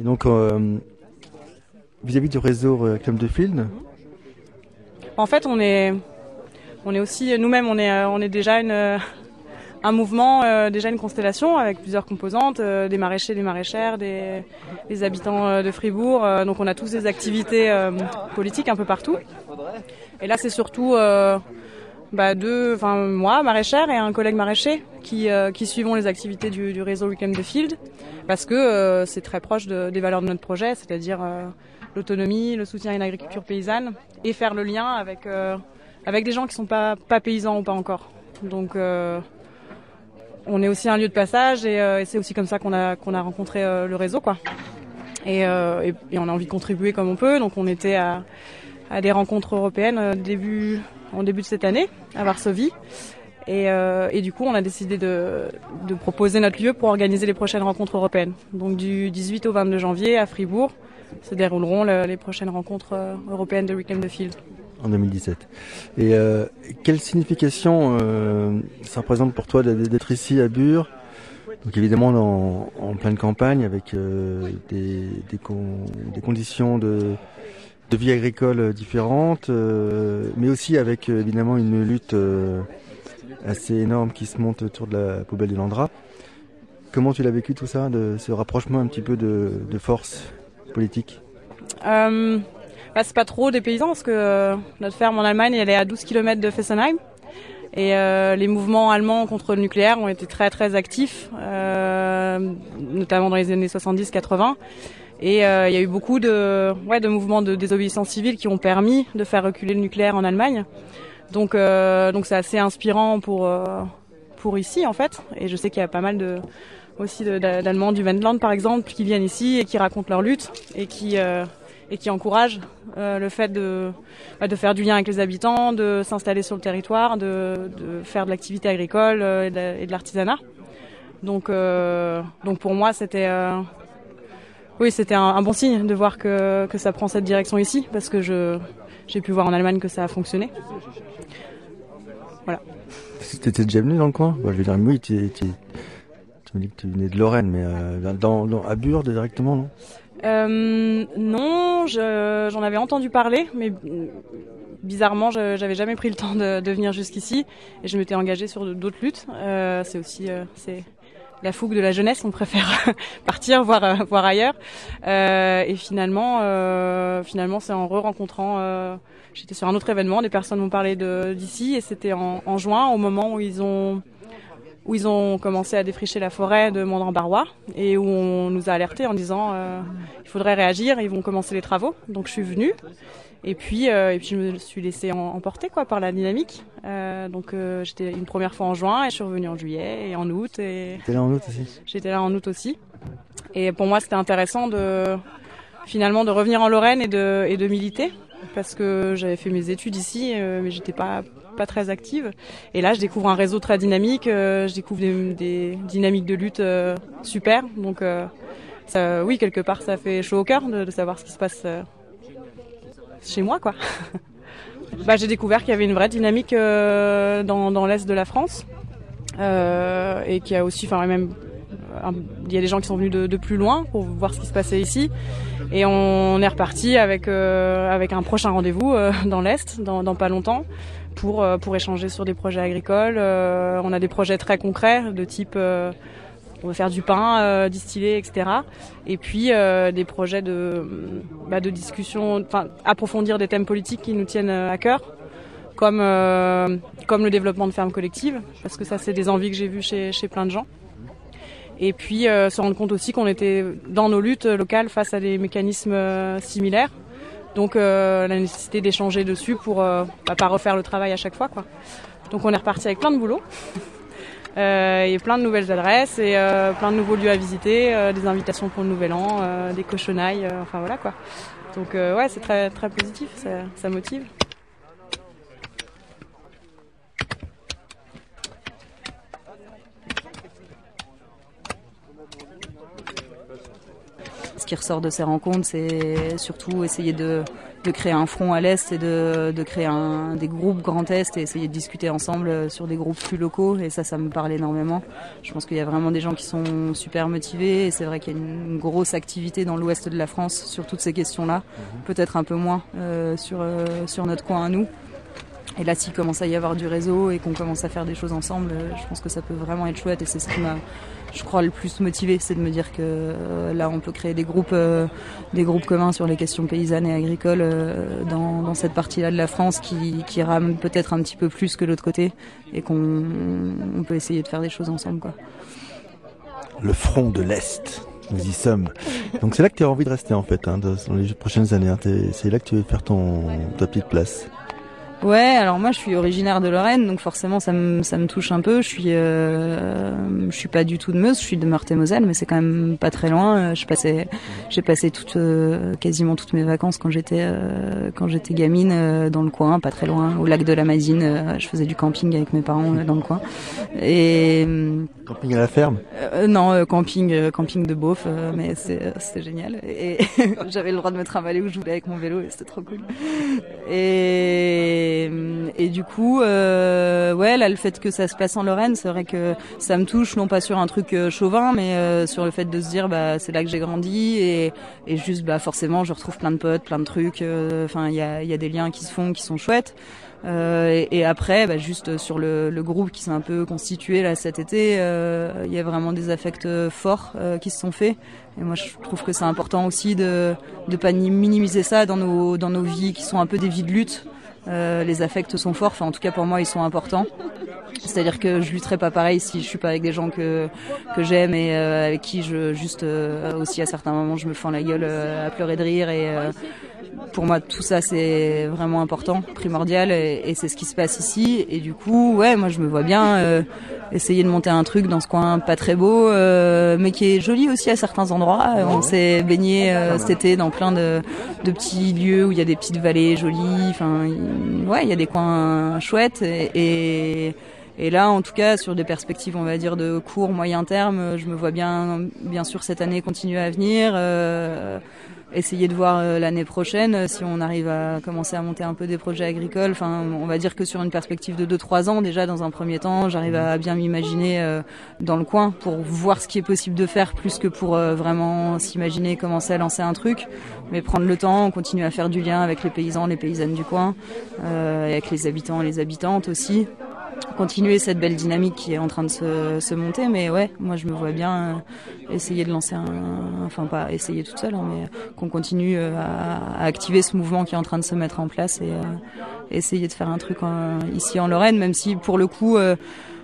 Et donc, euh, vis-à-vis du réseau Reclame de Field, En fait, on est, on est aussi nous-mêmes, on est, euh, on est déjà une, euh, un mouvement, euh, déjà une constellation avec plusieurs composantes, euh, des maraîchers, des maraîchères, des, des habitants euh, de Fribourg. euh, donc, on a tous des activités euh, politiques un peu partout. Et là, c'est surtout euh, bah, deux, enfin moi, maraîchère, et un collègue maraîcher qui, euh, qui suivons les activités du, réseau Reclaim the Field parce que euh, c'est très proche de- des valeurs de notre projet, c'est-à-dire euh, l'autonomie, le soutien à une agriculture paysanne et faire le lien avec avec des gens qui sont pas pas paysans ou pas encore. Donc on est aussi un lieu de passage et, c'est aussi comme ça qu'on a a rencontré le réseau quoi. Et, on a envie de contribuer comme on peut. Donc on était à, à des rencontres européennes début en début de cette année à Varsovie. Et, euh, du coup, on a décidé de, proposer notre lieu pour organiser les prochaines rencontres européennes. Donc du 18 au 22 janvier à Fribourg se dérouleront le- les prochaines rencontres euh, européennes de Reclaim the Field. en 2017. Et euh, quelle signification ça représente pour toi d'être ici à Bure? Donc évidemment en pleine campagne avec des conditions de, de vie agricole différentes, euh, mais aussi avec euh, évidemment une lutte euh, assez énorme qui se monte autour de la poubelle de l'Andra. comment tu l'as vécu tout ça, de ce rapprochement un petit peu de, de force politique? Euh, bah, C'est pas trop des paysans parce que euh, notre ferme en Allemagne elle est à 12 km de Fessenheim. Et euh, les mouvements allemands contre le nucléaire ont été très très actifs, euh, notamment dans les années 70-80. Et euh, il y a eu beaucoup de, ouais, de mouvements de désobéissance civile qui ont permis de faire reculer le nucléaire en Allemagne. Donc euh, donc c'est assez inspirant pour euh, pour ici en fait. Et je sais qu'il y a pas mal de aussi d'Allemands du Wendland par exemple qui viennent ici et qui racontent leur lutte et qui euh, et qui encouragent euh, le fait de bah, de faire du lien avec les habitants, de s'installer sur le territoire, de, de faire de l'activité agricole et de, de l'artisanat. Donc donc pour moi c'était oui c'était un, un, bon signe de voir que que ça prend cette direction ici parce que je j'ai pu voir en Allemagne que ça a fonctionné. Voilà. Tu étais déjà venu dans le coin bah, Je veux dire, oui, tu, tu, tu me dis que tu venais de Lorraine, mais euh, dans, dans, à Burde directement, non? Euh, Non, j'en avais entendu parler, mais bizarrement, je j'avais jamais pris le temps de, de venir jusqu'ici et je m'étais engagée sur d'autres luttes. Euh, c'est aussi c'est la fougue de la jeunesse, on préfère <laughs> partir voir euh, voir ailleurs. Euh, et finalement, euh, finalement, c'est en re-rencontrant. J'étais sur un autre événement, des personnes m'ont parlé d'ici et c'était en, juin, au moment où ils ont où ils ont commencé à défricher la forêt de Mondran-Barrois et où on nous a alertés en disant il faudrait réagir, ils vont commencer les travaux. Donc je suis venue et puis euh, et puis je me suis laissée emporter quoi par la dynamique. Euh, donc euh, j'étais une première fois en juin et je suis revenue en juillet et en août et T'étais là en août aussi? J'étais là en août aussi. Et pour moi c'était intéressant de finalement de revenir en Lorraine et de et de militer parce que j'avais fait mes études ici euh, mais j'étais pas pas très active. Et là, je découvre un réseau très dynamique, euh, je découvre des, des, dynamiques de lutte euh, super. Donc, euh, ça, oui, quelque part, ça fait chaud au cœur de, de savoir ce qui se passe euh, chez moi, quoi. bah, j'ai découvert qu'il y avait une vraie dynamique euh, dans, l'est de la France euh, et qu'il y a aussi, enfin, même il y a des gens qui sont venus de, plus loin pour voir ce qui se passait ici. Et on est reparti avec, euh, avec un prochain rendez-vous euh, dans l'Est, dans, pas longtemps, pour, euh, pour échanger sur des projets agricoles. Euh, on a des projets très concrets de type euh, on va faire du pain distillé, etc. Et puis des projets de, bah, de discussion, enfin approfondir des thèmes politiques qui nous tiennent à cœur. Comme, comme le développement de fermes collectives, parce que ça c'est des envies que j'ai vues chez, chez plein de gens et puis euh, se rendre compte aussi qu'on était dans nos luttes locales face à des mécanismes euh, similaires. Donc euh, la nécessité d'échanger dessus pour euh, bah, pas refaire le travail à chaque fois. Quoi. Donc on est reparti avec plein de boulot. <laughs> et plein de nouvelles adresses et plein de nouveaux lieux à visiter, des invitations pour le nouvel an, des cochonailles, enfin voilà quoi. Donc ouais c'est très très positif, ça, ça motive. ce qui ressort de ces rencontres, c'est surtout essayer de, de, créer un front à l'Est et de, de créer un, des groupes Grand Est et essayer de discuter ensemble sur des groupes plus locaux. Et ça, ça me parle énormément. Je pense qu'il y a vraiment des gens qui sont super motivés et c'est vrai qu'il y a une grosse activité dans l'ouest de la France sur toutes ces questions-là. Peut-être un peu moins euh, sur, euh, sur notre coin à nous. Et là, s'il commence à y avoir du réseau et qu'on commence à faire des choses ensemble, je pense que ça peut vraiment être chouette. Et c'est ce qui m'a, je crois, le plus motivé, c'est de me dire que euh, là, on peut créer des groupes, euh, des groupes communs sur les questions paysannes et agricoles euh, dans, cette partie-là de la France qui, rame peut-être un petit peu plus que l'autre côté et qu'on on peut essayer de faire des choses ensemble. Quoi. Le front de l'Est. Nous y sommes. Donc c'est là que tu as envie de rester en fait, hein, dans les prochaines années. Hein. C'est là que tu veux faire ton, ta petite place. Ouais, alors moi je suis originaire de Lorraine, donc forcément ça me ça me touche un peu. Je suis euh, je suis pas du tout de Meuse, je suis de Meurthe-et-Moselle, mais c'est quand même pas très loin. Je passais j'ai passé toute euh, quasiment toutes mes vacances quand j'étais euh, quand j'étais gamine euh, dans le coin, pas très loin, au lac de la Madine. Euh, je faisais du camping avec mes parents dans le coin. Et camping à la ferme? Non, camping camping de beauf, mais c'est c'était génial. Et <laughs> j'avais le droit de me trimballer où je voulais avec mon vélo et c'était trop cool. Et Et, du coup, euh, ouais, là, le fait que ça se passe en Lorraine, c'est vrai que ça me touche, non pas sur un truc euh, chauvin, mais euh, sur le fait de se dire, bah, c'est là que j'ai grandi et, juste, bah, forcément, je retrouve plein de potes, plein de trucs. Enfin, il y a, des liens qui se font, qui sont chouettes. Et, après, bah, juste sur le, groupe qui s'est un peu constitué là cet été, il y a vraiment des affects forts qui se sont faits. Et moi, je trouve que c'est important aussi de de pas ni- minimiser ça dans nos dans nos vies qui sont un peu des vies de lutte. Euh, les affects sont forts. Enfin, en tout cas pour moi, ils sont importants. C'est-à-dire que je lutterai pas pareil si je suis pas avec des gens que que j'aime et euh, avec qui je juste euh, aussi à certains moments je me fends la gueule euh, à pleurer de rire et euh, pour moi tout ça c'est vraiment important, primordial et, et c'est ce qui se passe ici et du coup ouais moi je me vois bien euh, essayer de monter un truc dans ce coin pas très beau euh, mais qui est joli aussi à certains endroits. On s'est baigné euh, cet été dans plein de, de petits lieux où il y a des petites vallées jolies. Enfin ouais il y a des coins chouettes et, et et là, en tout cas, sur des perspectives, on va dire, de court, moyen terme, je me vois bien, bien sûr, cette année continuer à venir. euh, essayer de voir euh, l'année prochaine euh, si on arrive à commencer à monter un peu des projets agricoles. Enfin, on va dire que sur une perspective de 2-3 ans, déjà, dans un premier temps, j'arrive à bien m'imaginer euh, dans le coin pour voir ce qui est possible de faire, plus que pour euh, vraiment s'imaginer commencer à lancer un truc. Mais prendre le temps, continuer à faire du lien avec les paysans, les paysannes du coin, euh, et avec les habitants et les habitantes aussi continuer cette belle dynamique qui est en train de se, monter. Mais ouais, moi je me vois bien euh, essayer de lancer un, enfin pas essayer toute seule, hein, mais qu'on continue euh, à, activer ce mouvement qui est en train de se mettre en place et euh, essayer de faire un truc ici en Lorraine, même si pour le coup.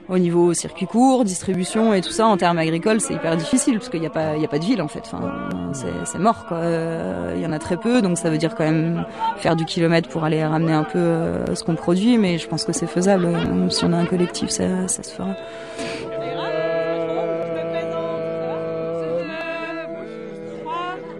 Au niveau circuit court, distribution et tout ça, en termes agricoles, c'est hyper difficile parce qu'il n'y a pas, a pas de ville en fait. C'est mort quoi. Euh, Il y en a très peu, donc ça veut dire quand même faire du kilomètre pour aller ramener un peu euh, ce qu'on produit. Mais je pense que c'est faisable. Euh, Si on a un collectif, ça, ça se fera.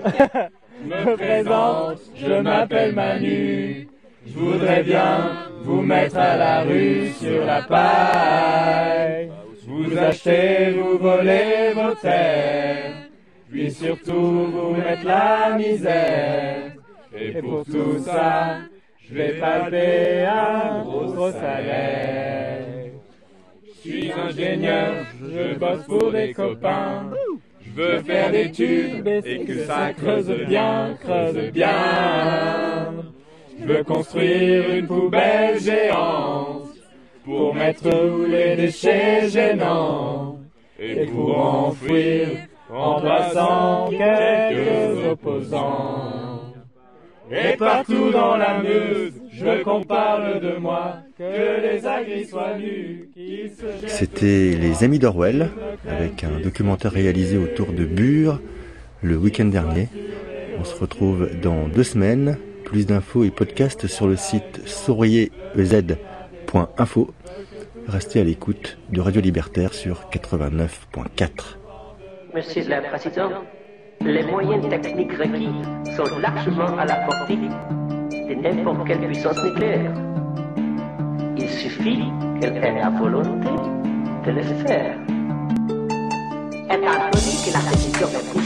<laughs> me présente, je m'appelle Manu. Je voudrais bien vous mettre à la rue sur la paille. Vous achetez, vous volez vos terres. Puis surtout vous mettre la misère. Et pour tout ça, je vais palper un gros salaire. Je suis ingénieur, je bosse pour des copains. Je veux faire des tubes et que ça creuse bien, creuse bien. Je veux construire une poubelle géante pour mettre tous les déchets gênants et pour enfouir en passant quelques opposants. Et partout dans la Meuse, je veux qu'on parle de moi, que les agris soient nus, C'était Les Amis d'Orwell, avec un documentaire réalisé autour de Bure le week-end dernier. On se retrouve dans deux semaines. Plus d'infos et podcasts sur le site sourierez.info. Restez à l'écoute de Radio Libertaire sur 89.4. Monsieur le Président, les moyens techniques requis sont largement à la portée de n'importe quelle puissance nucléaire. Il suffit qu'elle ait la volonté de le faire. Étant donné que la prise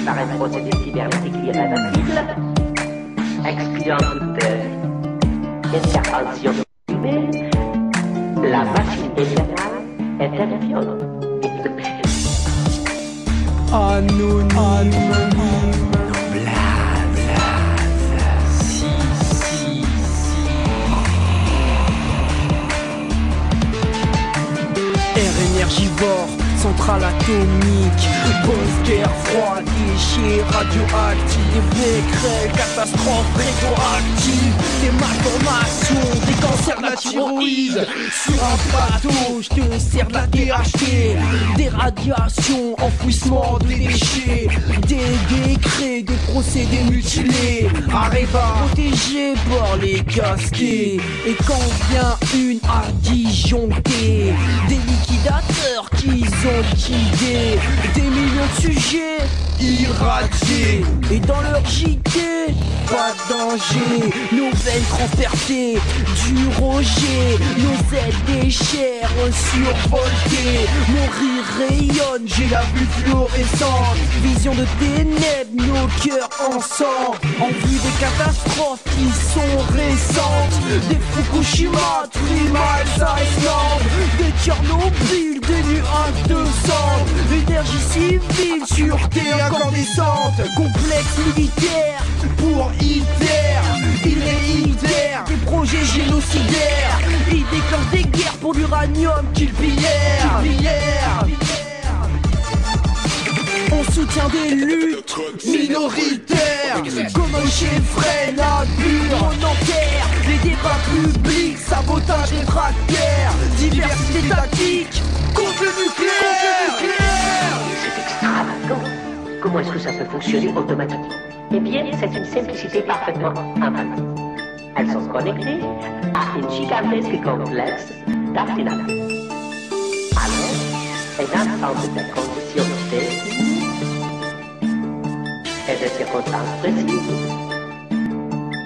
par un procédé cybernétique irréversible, toute euh, intervention humaine, la machine éternelle intervient. Air énergivore, centrale atomique, boss, guerre froide, déchets radioactifs, des craies, catastrophes radioactives, des malformations, des cancers de la thyroïde. Sur un bateau, je te sers de la DHT, des radiations, enfouissement de déchets, des décrets de procédés mutilés, Areva, protégé par les casquets, et quand vient une à des liquidateurs qui ont liquidé des millions de sujets irradiés. Et dans leur JT, pas de danger. Nos veines du roger, nos ailes des chairs survoltées. Mourir rayonne, j'ai la vue fluorescente. Vision de ténèbres, nos cœurs ensemble. En vue des catastrophes qui sont récentes. Des Fukushima, Iceland. Des Tchernobyl, des nuages de sang. Énergie civile sur terre incandescente. Complexe militaire pour Hitler. Il réitère des projets génocidaires. Il déclenche des guerres pour l'uranium qu'il pillère. On soutient des luttes minoritaires. Comme un chef la pure On enterre. Les débats publics Sabotage des tracteurs Diversité tactique Contre le nucléaire. Comment est-ce que ça peut fonctionner automatiquement Eh bien, c'est une simplicité parfaitement inventée. Elles sont connectées à une gigantesque complexe d'ordinateurs. Alors, un ensemble de de circonstances précises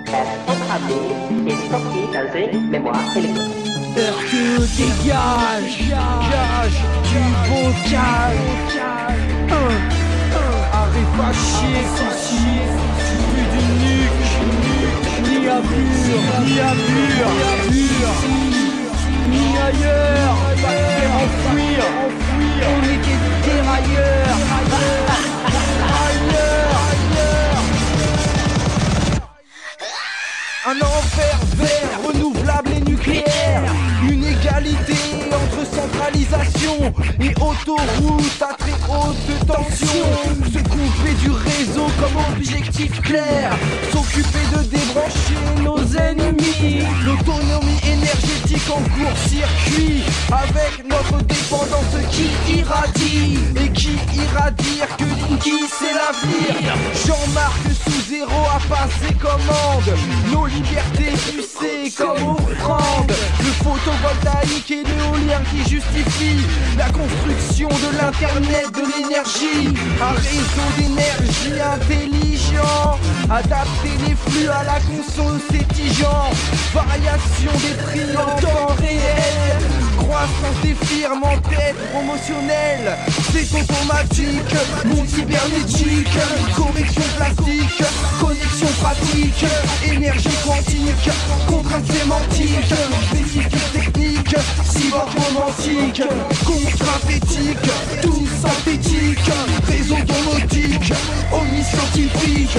est programmée et stockée dans une mémoire électronique. Que dégage Gage du arrête pas chier ceci Plus nuque Ni à Ni à Ni ailleurs Pas faire On dérailleurs Un enfer vert, renouvelable et nucléaire. Une égalité entre centralisation et autoroute à très haute tension. Se couper du réseau comme objectif clair. S'occuper de débrancher nos ennemis. L'autonomie énergétique en court-circuit. Avec notre dépendance qui irradie. Et qui ira dire que qui c'est l'avenir. Jean-Marc sous zéro a passé commande. Nos libertés, sais, comme offrande. Le photovoltaïque et l'éolien qui justifie la construction de l'internet de l'énergie. Un réseau d'énergie intelligent. Adapter les flux à la conso, c'est. Variation des prix en temps réel. Croissance des firmes en tête promotionnelle. C'est automatique, monde cybernétique, correction plastique, connexion pratique, énergie quantique, contrainte sémantique, spécifique technique, cyborg romantique, contrainte éthique, tout synthétique, réseau domotique, omniscientifique,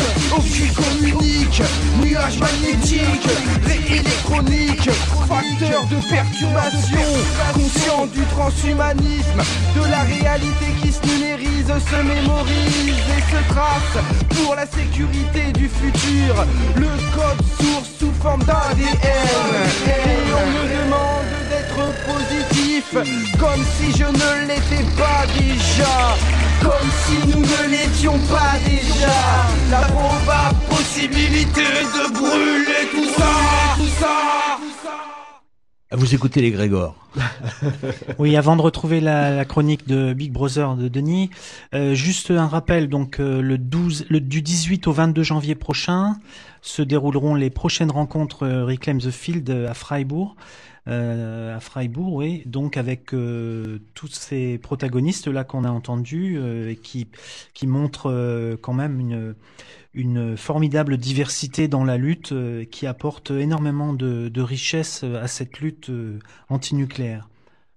communique, nuage magnétique, ré électronique, facteur de perturbation, conscient du transhumanisme, de la réalité qui se numérise, se mémorise et se trace pour la sécurité du futur, le code source sous forme d'ADN. Et on me demande d'être positif, comme si je ne l'étais pas déjà, comme si nous ne l'étions pas déjà. La probable possibilité de brûler tout ça, tout ça. Vous écoutez les Grégor. <laughs> oui, avant de retrouver la, chronique de Big Brother de Denis, euh, juste un rappel. Donc euh, le 12, le, du 18 au 22 janvier prochain se dérouleront les prochaines rencontres euh, Reclaim the Field à Freiburg. Euh, à Freiburg, oui, donc avec euh, tous ces protagonistes là qu'on a entendus et qui qui montrent quand même une une formidable diversité dans la lutte euh, qui apporte énormément de, de, richesse à cette lutte euh, antinucléaire.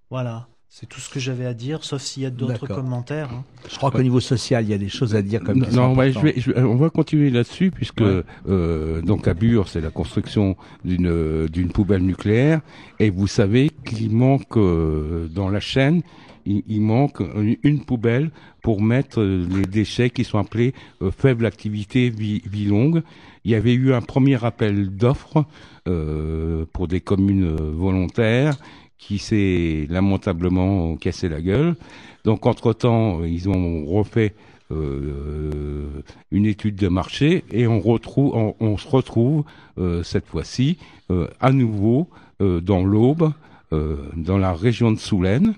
Voilà. C'est tout ce que j'avais à dire, sauf s'il y a d'autres commentaires. Hein. Je crois qu'au niveau social, il y a des choses à dire comme Non, non ouais, je vais, je, on va continuer là-dessus puisque ouais. euh, donc à Bure, c'est la construction d'une d'une poubelle nucléaire et vous savez qu'il manque euh, dans la chaîne il, il, manque une poubelle pour mettre les déchets qui sont appelés euh, faible activité vie, longue. Il y avait eu un premier appel d'offres euh, pour des communes volontaires qui s'est lamentablement cassé la gueule. Donc entre-temps, ils ont refait euh, une étude de marché et on, se retrouve euh, cette fois-ci euh, à nouveau dans l'Aube, dans la région de Soulaine.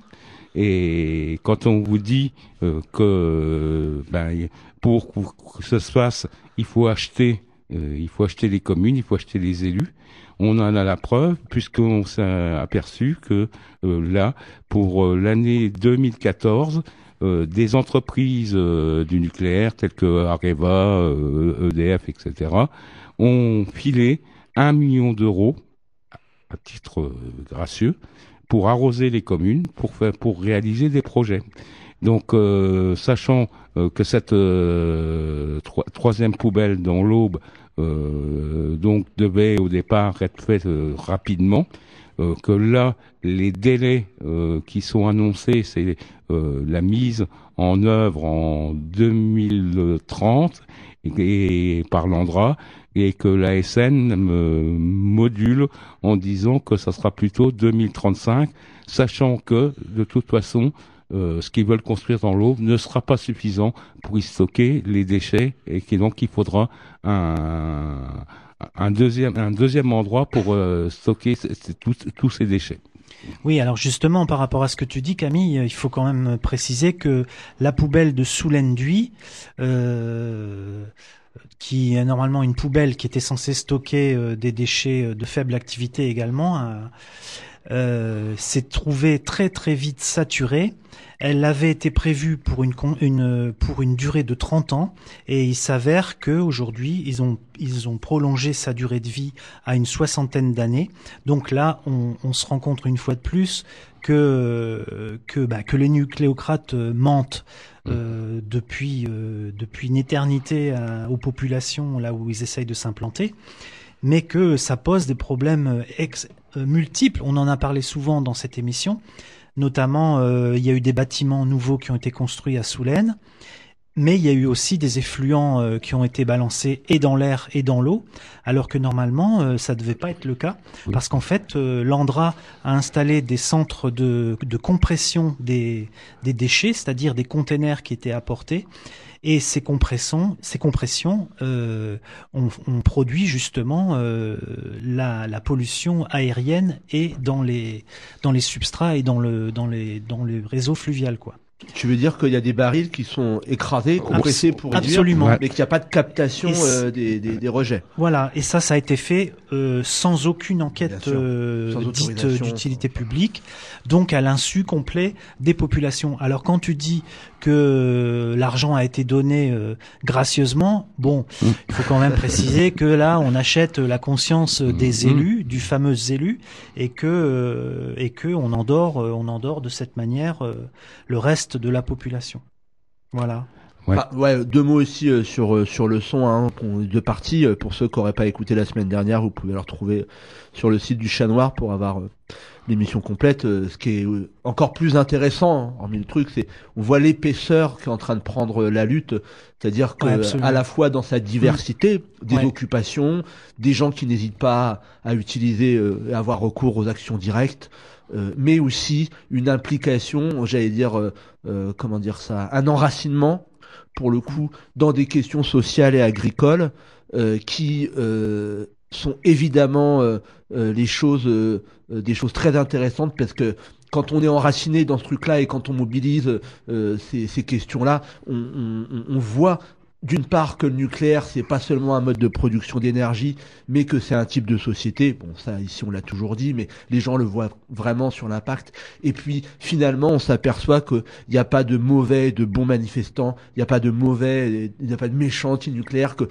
Et quand on vous dit euh, que ben, pour, que ça se fasse, il faut acheter, euh, il faut acheter les communes, il faut acheter les élus. On en a la preuve puisqu'on s'est aperçu que euh, là, pour l'année 2014, euh, des entreprises du nucléaire telles que Areva, EDF, etc., ont filé un million d'euros à titre gracieux pour arroser les communes, pour faire, pour réaliser des projets. Donc, euh, sachant euh, que cette euh, troi- troisième poubelle dans l'Aube donc devait au départ être faite rapidement, euh, que là, les délais euh, qui sont annoncés, c'est euh, la mise en œuvre en 2030 et, par l'Andra, et que la SN me module en disant que ça sera plutôt 2035, sachant que de toute façon, euh, ce qu'ils veulent construire dans l'eau ne sera pas suffisant pour y stocker les déchets et que donc il faudra un, un deuxième endroit pour euh, stocker tous ces déchets. Oui, alors justement, par rapport à ce que tu dis, Camille, il faut quand même préciser que la poubelle de Soulaine-Duy, euh, qui est normalement une poubelle qui était censée stocker euh, des déchets euh, de faible activité également, euh, euh, s'est trouvée très très vite saturée. Elle avait été prévue pour une, une pour une durée de 30 ans et il s'avère que aujourd'hui ils ont ils ont prolongé sa durée de vie à une soixantaine d'années. Donc là, on, on se rend compte une fois de plus que que bah, que les nucléocrates euh, mentent euh, depuis euh, depuis une éternité à- aux populations là où ils essayent de s'implanter, mais que ça pose des problèmes ex, euh, multiples. On en a parlé souvent dans cette émission. Notamment, euh, il y a eu des bâtiments nouveaux qui ont été construits à Soulaine, mais il y a eu aussi des effluents euh, qui ont été balancés et dans l'air et dans l'eau, alors que normalement, euh, ça devait pas être le cas, parce qu'en fait, euh, l'Andra a installé des centres de, de compression des, des déchets, c'est-à-dire des containers qui étaient apportés, et ces compressions, ces compressions euh, ont, produit justement euh, la, la pollution aérienne et dans les dans les substrats et dans le dans les dans les réseaux fluvial quoi. Tu veux dire qu'il y a des barils qui sont écrasés, compressés pour réduire, absolument. mais qu'il n'y a pas de captation euh, des, des, des rejets. Voilà, et ça, ça a été fait euh, sans aucune enquête euh, sans dite d'utilité publique, donc à l'insu complet des populations. Alors quand tu dis que l'argent a été donné euh, gracieusement, bon, il faut quand même préciser que là, on achète la conscience des Mhm. élus, du fameux élu, et que euh, et que on endort, on endort de cette manière euh, le reste de la population. Voilà. Ouais, deux mots aussi euh, sur euh, sur le son, hein, pour les deux parties. Euh, Pour ceux qui n'auraient pas écouté la semaine dernière, vous pouvez le retrouver sur le site du Chat Noir pour avoir euh, l'émission complète. Euh, ce qui est euh, encore plus intéressant, hein, hormis le truc, c'est on voit l'épaisseur qui est en train de prendre euh, la lutte, c'est-à-dire que Ouais, à la fois dans sa diversité, des Ouais. occupations, des gens qui n'hésitent pas à utiliser, euh, à avoir recours aux actions directes. Euh, mais aussi une implication, j'allais dire, euh, euh, comment dire ça, un enracinement pour le coup, dans des questions sociales et agricoles euh, qui sont évidemment les choses, des choses très intéressantes parce que quand on est enraciné dans ce truc-là et quand on mobilise euh, ces, ces questions-là, on, on- on- on voit d'une part que le nucléaire c'est pas seulement un mode de production d'énergie, mais que c'est un type de société. Bon, ça ici on l'a toujours dit, mais les gens le voient vraiment sur l'impact. Et puis finalement, on s'aperçoit que il n'y a pas de mauvais, de bons manifestants, il n'y a pas de mauvais, il n'y a pas de méchants anti-nucléaires, que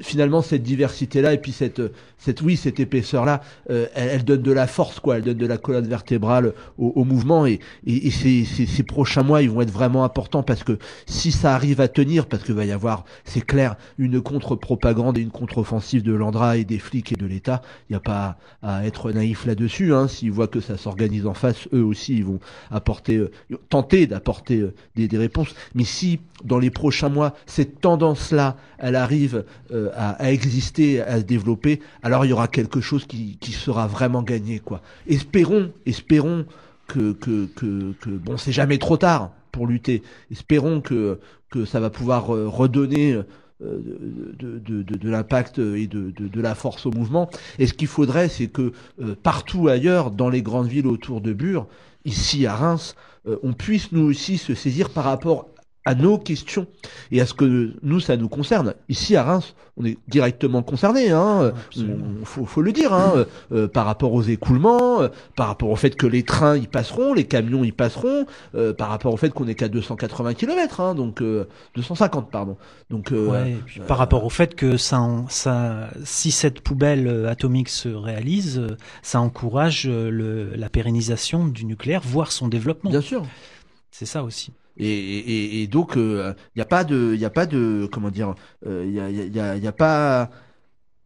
finalement cette diversité là et puis cette cette oui cette épaisseur là elle, elle donne de la force quoi elle donne de la colonne vertébrale au, au mouvement et, et, et ces, ces, ces prochains mois ils vont être vraiment importants parce que si ça arrive à tenir parce que va y avoir c'est clair une contre-propagande et une contre-offensive de l'Andra et des flics et de l'État il n'y a pas à être naïf là-dessus hein. s'ils voient que ça s'organise en face eux aussi ils vont apporter euh, tenter d'apporter euh, des, des réponses mais si dans les prochains mois cette tendance là elle arrive euh, à, exister, à se développer, alors il y aura quelque chose qui, sera vraiment gagné, quoi. Espérons, espérons que, bon, c'est jamais trop tard pour lutter. Espérons que, que ça va pouvoir euh, redonner euh, de, l'impact et de, la force au mouvement. Et ce qu'il faudrait, c'est que euh, partout ailleurs, dans les grandes villes autour de Bure, ici à Reims, on puisse nous aussi se saisir par rapport à nos questions et à ce que nous ça nous concerne. Ici à Reims, on est directement concerné, hein, on- faut, faut le dire, hein, euh, par rapport aux écoulements, euh, par rapport au fait que les trains y passeront, les camions y passeront, euh, par rapport au fait qu'on est qu'à 280 km, hein, donc euh, 250 pardon. Donc euh, Ouais, et puis par rapport au fait que ça, ça, si cette poubelle euh, atomique se réalise, euh, ça encourage euh, le, la pérennisation du nucléaire, voire son développement. Bien sûr. C'est ça aussi. Et, donc, il n'y a pas de, il a pas de, comment dire, il y, a, y, y a pas,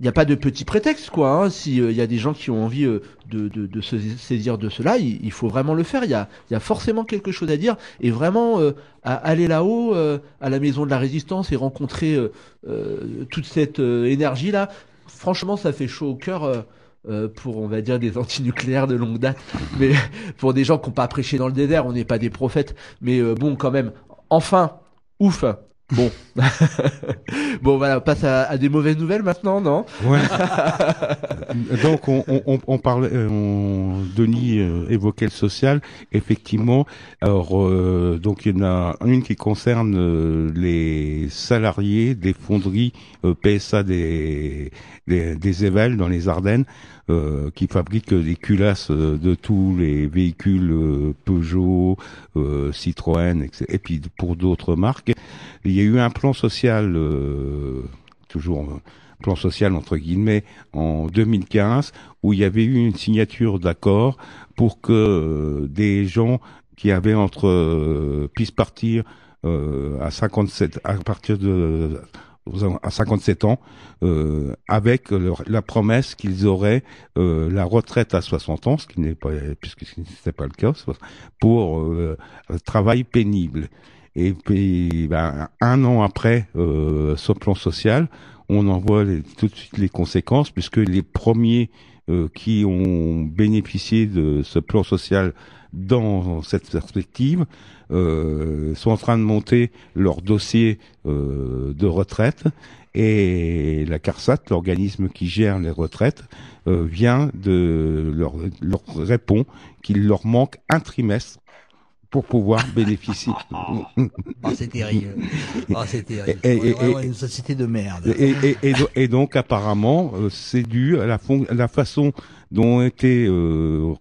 il a pas de petit prétexte quoi. Hein. Si il y a des gens qui ont envie euh, de, de, se saisir de cela, il, faut vraiment le faire. Il y a, y a forcément quelque chose à dire et vraiment euh, aller là-haut euh, à la maison de la résistance et rencontrer euh, euh, toute cette euh, énergie là. Franchement, ça fait chaud au cœur. Euh, pour on va dire des <laughs> antinucléaires de longue date, mais <laughs> pour des gens qui n'ont pas prêché dans le désert, on n'est pas des prophètes, mais euh, bon quand même. Enfin, ouf. Bon, <laughs> bon voilà, on passe à, à des mauvaises nouvelles maintenant, non? Ouais. <laughs> Donc on, on, on- parlait, euh, on- Denis euh, évoquait le social. Effectivement, alors euh, donc il y en a une qui concerne euh, les salariés des fonderies PSA des des, des Évelles dans les Ardennes. euh, qui fabriquent des culasses de tous les véhicules euh, Peugeot, Citroën, etc. et puis pour d'autres marques. Il y a eu un plan social, euh, toujours euh, plan social entre guillemets, en 2015, où il y avait eu une signature d'accord pour que euh, des gens qui avaient entre euh, puissent partir euh, à 57 à partir de à 57 ans, euh, avec leur- la promesse qu'ils auraient euh, la retraite à 60 ans, ce qui n'est pas, puisque ce n'était pas le cas, pour euh, un travail pénible. Et puis, ben, un an après euh, ce plan social, on en voit tout de suite les conséquences, puisque les premiers euh, qui ont bénéficié de ce plan social dans cette perspective euh, sont en train de monter leur dossier euh, de retraite. Et la CARSAT, l'organisme qui gère les retraites, euh, vient de leur, leur répond qu'il leur manque un trimestre pour pouvoir bénéficier. <laughs> Oh, c'est terrible. Oh, c'est terrible. Et- une société de merde. Et, et, et, do- et donc apparemment, euh, c'est dû à la, façon dont ont été euh,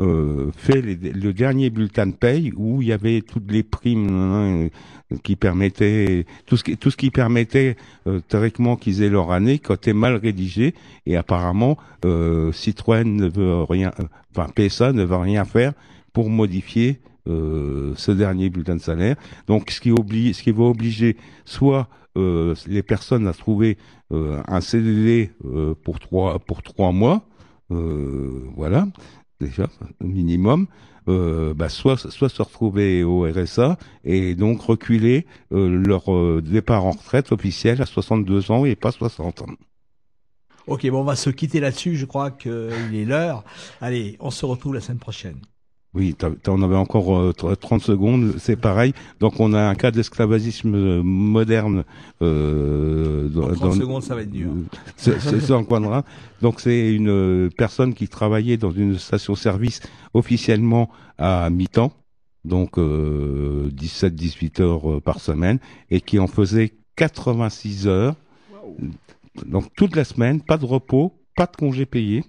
euh, fait les- le dernier bulletin de paye où il y avait toutes les primes hein, euh, qui permettaient tout ce qui tout ce qui permettait théoriquement qu'ils aient leur année quand est mal rédigé et apparemment Citroën ne veut rien enfin PSA ne veut rien faire pour modifier euh, ce dernier bulletin de salaire. Donc, ce qui oblige, ce qui va obliger soit euh, les personnes à trouver euh, un CDD euh, pour trois pour trois mois, euh, voilà déjà minimum. Bah, soit soit se retrouver au RSA et donc reculer leur départ en retraite officiel à 62 ans et pas 60 ans. Ok, bon, on va se quitter là-dessus. Je crois qu'il est l'heure. Allez, on se retrouve la semaine prochaine. Oui, t'en avais encore euh, tr- 30 secondes, c'est pareil. Donc on a un cas d'esclavagisme euh, moderne. Euh, dans, 30 secondes, ça va être dur. <laughs> C'est Reims. Donc c'est une euh, personne qui travaillait dans une station-service officiellement à mi-temps, donc euh, 17-18 heures euh, par semaine, et qui en faisait 86 heures. Donc toute la semaine, pas de repos, pas de congé payé.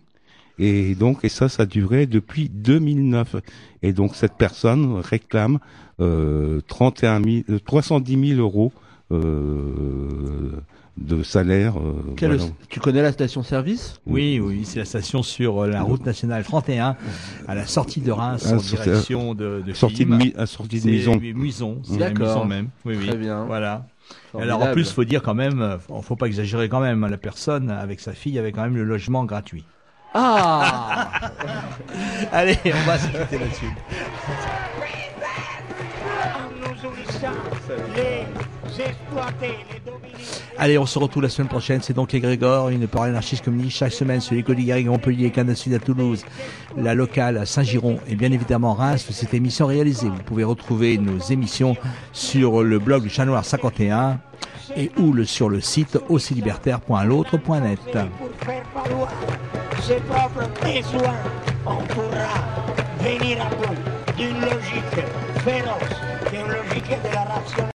Et donc, et ça, ça durait depuis 2009. Et donc, cette personne réclame euh, 31 000, euh, 310 000 euros euh, de salaire. euh, voilà. Tu connais la station-service? Oui, oui, c'est la station sur euh, la route nationale 31, à la sortie de Reims, Ah, en sortie- direction de, de sortie de. Mi- à sortie de C'est Muison. Muison, c'est la D'accord. Muison même. Oui, oui. Très bien. Voilà. Formidable. Alors en plus, faut dire quand même, faut faut pas exagérer quand même. La personne avec sa fille avait quand même le logement gratuit. Ah <laughs> Allez, on va se quitter là-dessus. Allez, on se retrouve la semaine prochaine. C'est donc Grégor, une parole anarchiste communiste chaque semaine sur les côtes Garrigues, Montpellier, Canal Sud à Toulouse, la locale à Saint-Giron et bien évidemment Reims. Cette émission réalisée. Vous pouvez retrouver nos émissions sur le blog du Chat Noir 51 et ou sur le site aussilibertaire.l'autre.net. Ses propres besoins, on pourra venir à bout d'une logique féroce, qui est une logique de la rationalité.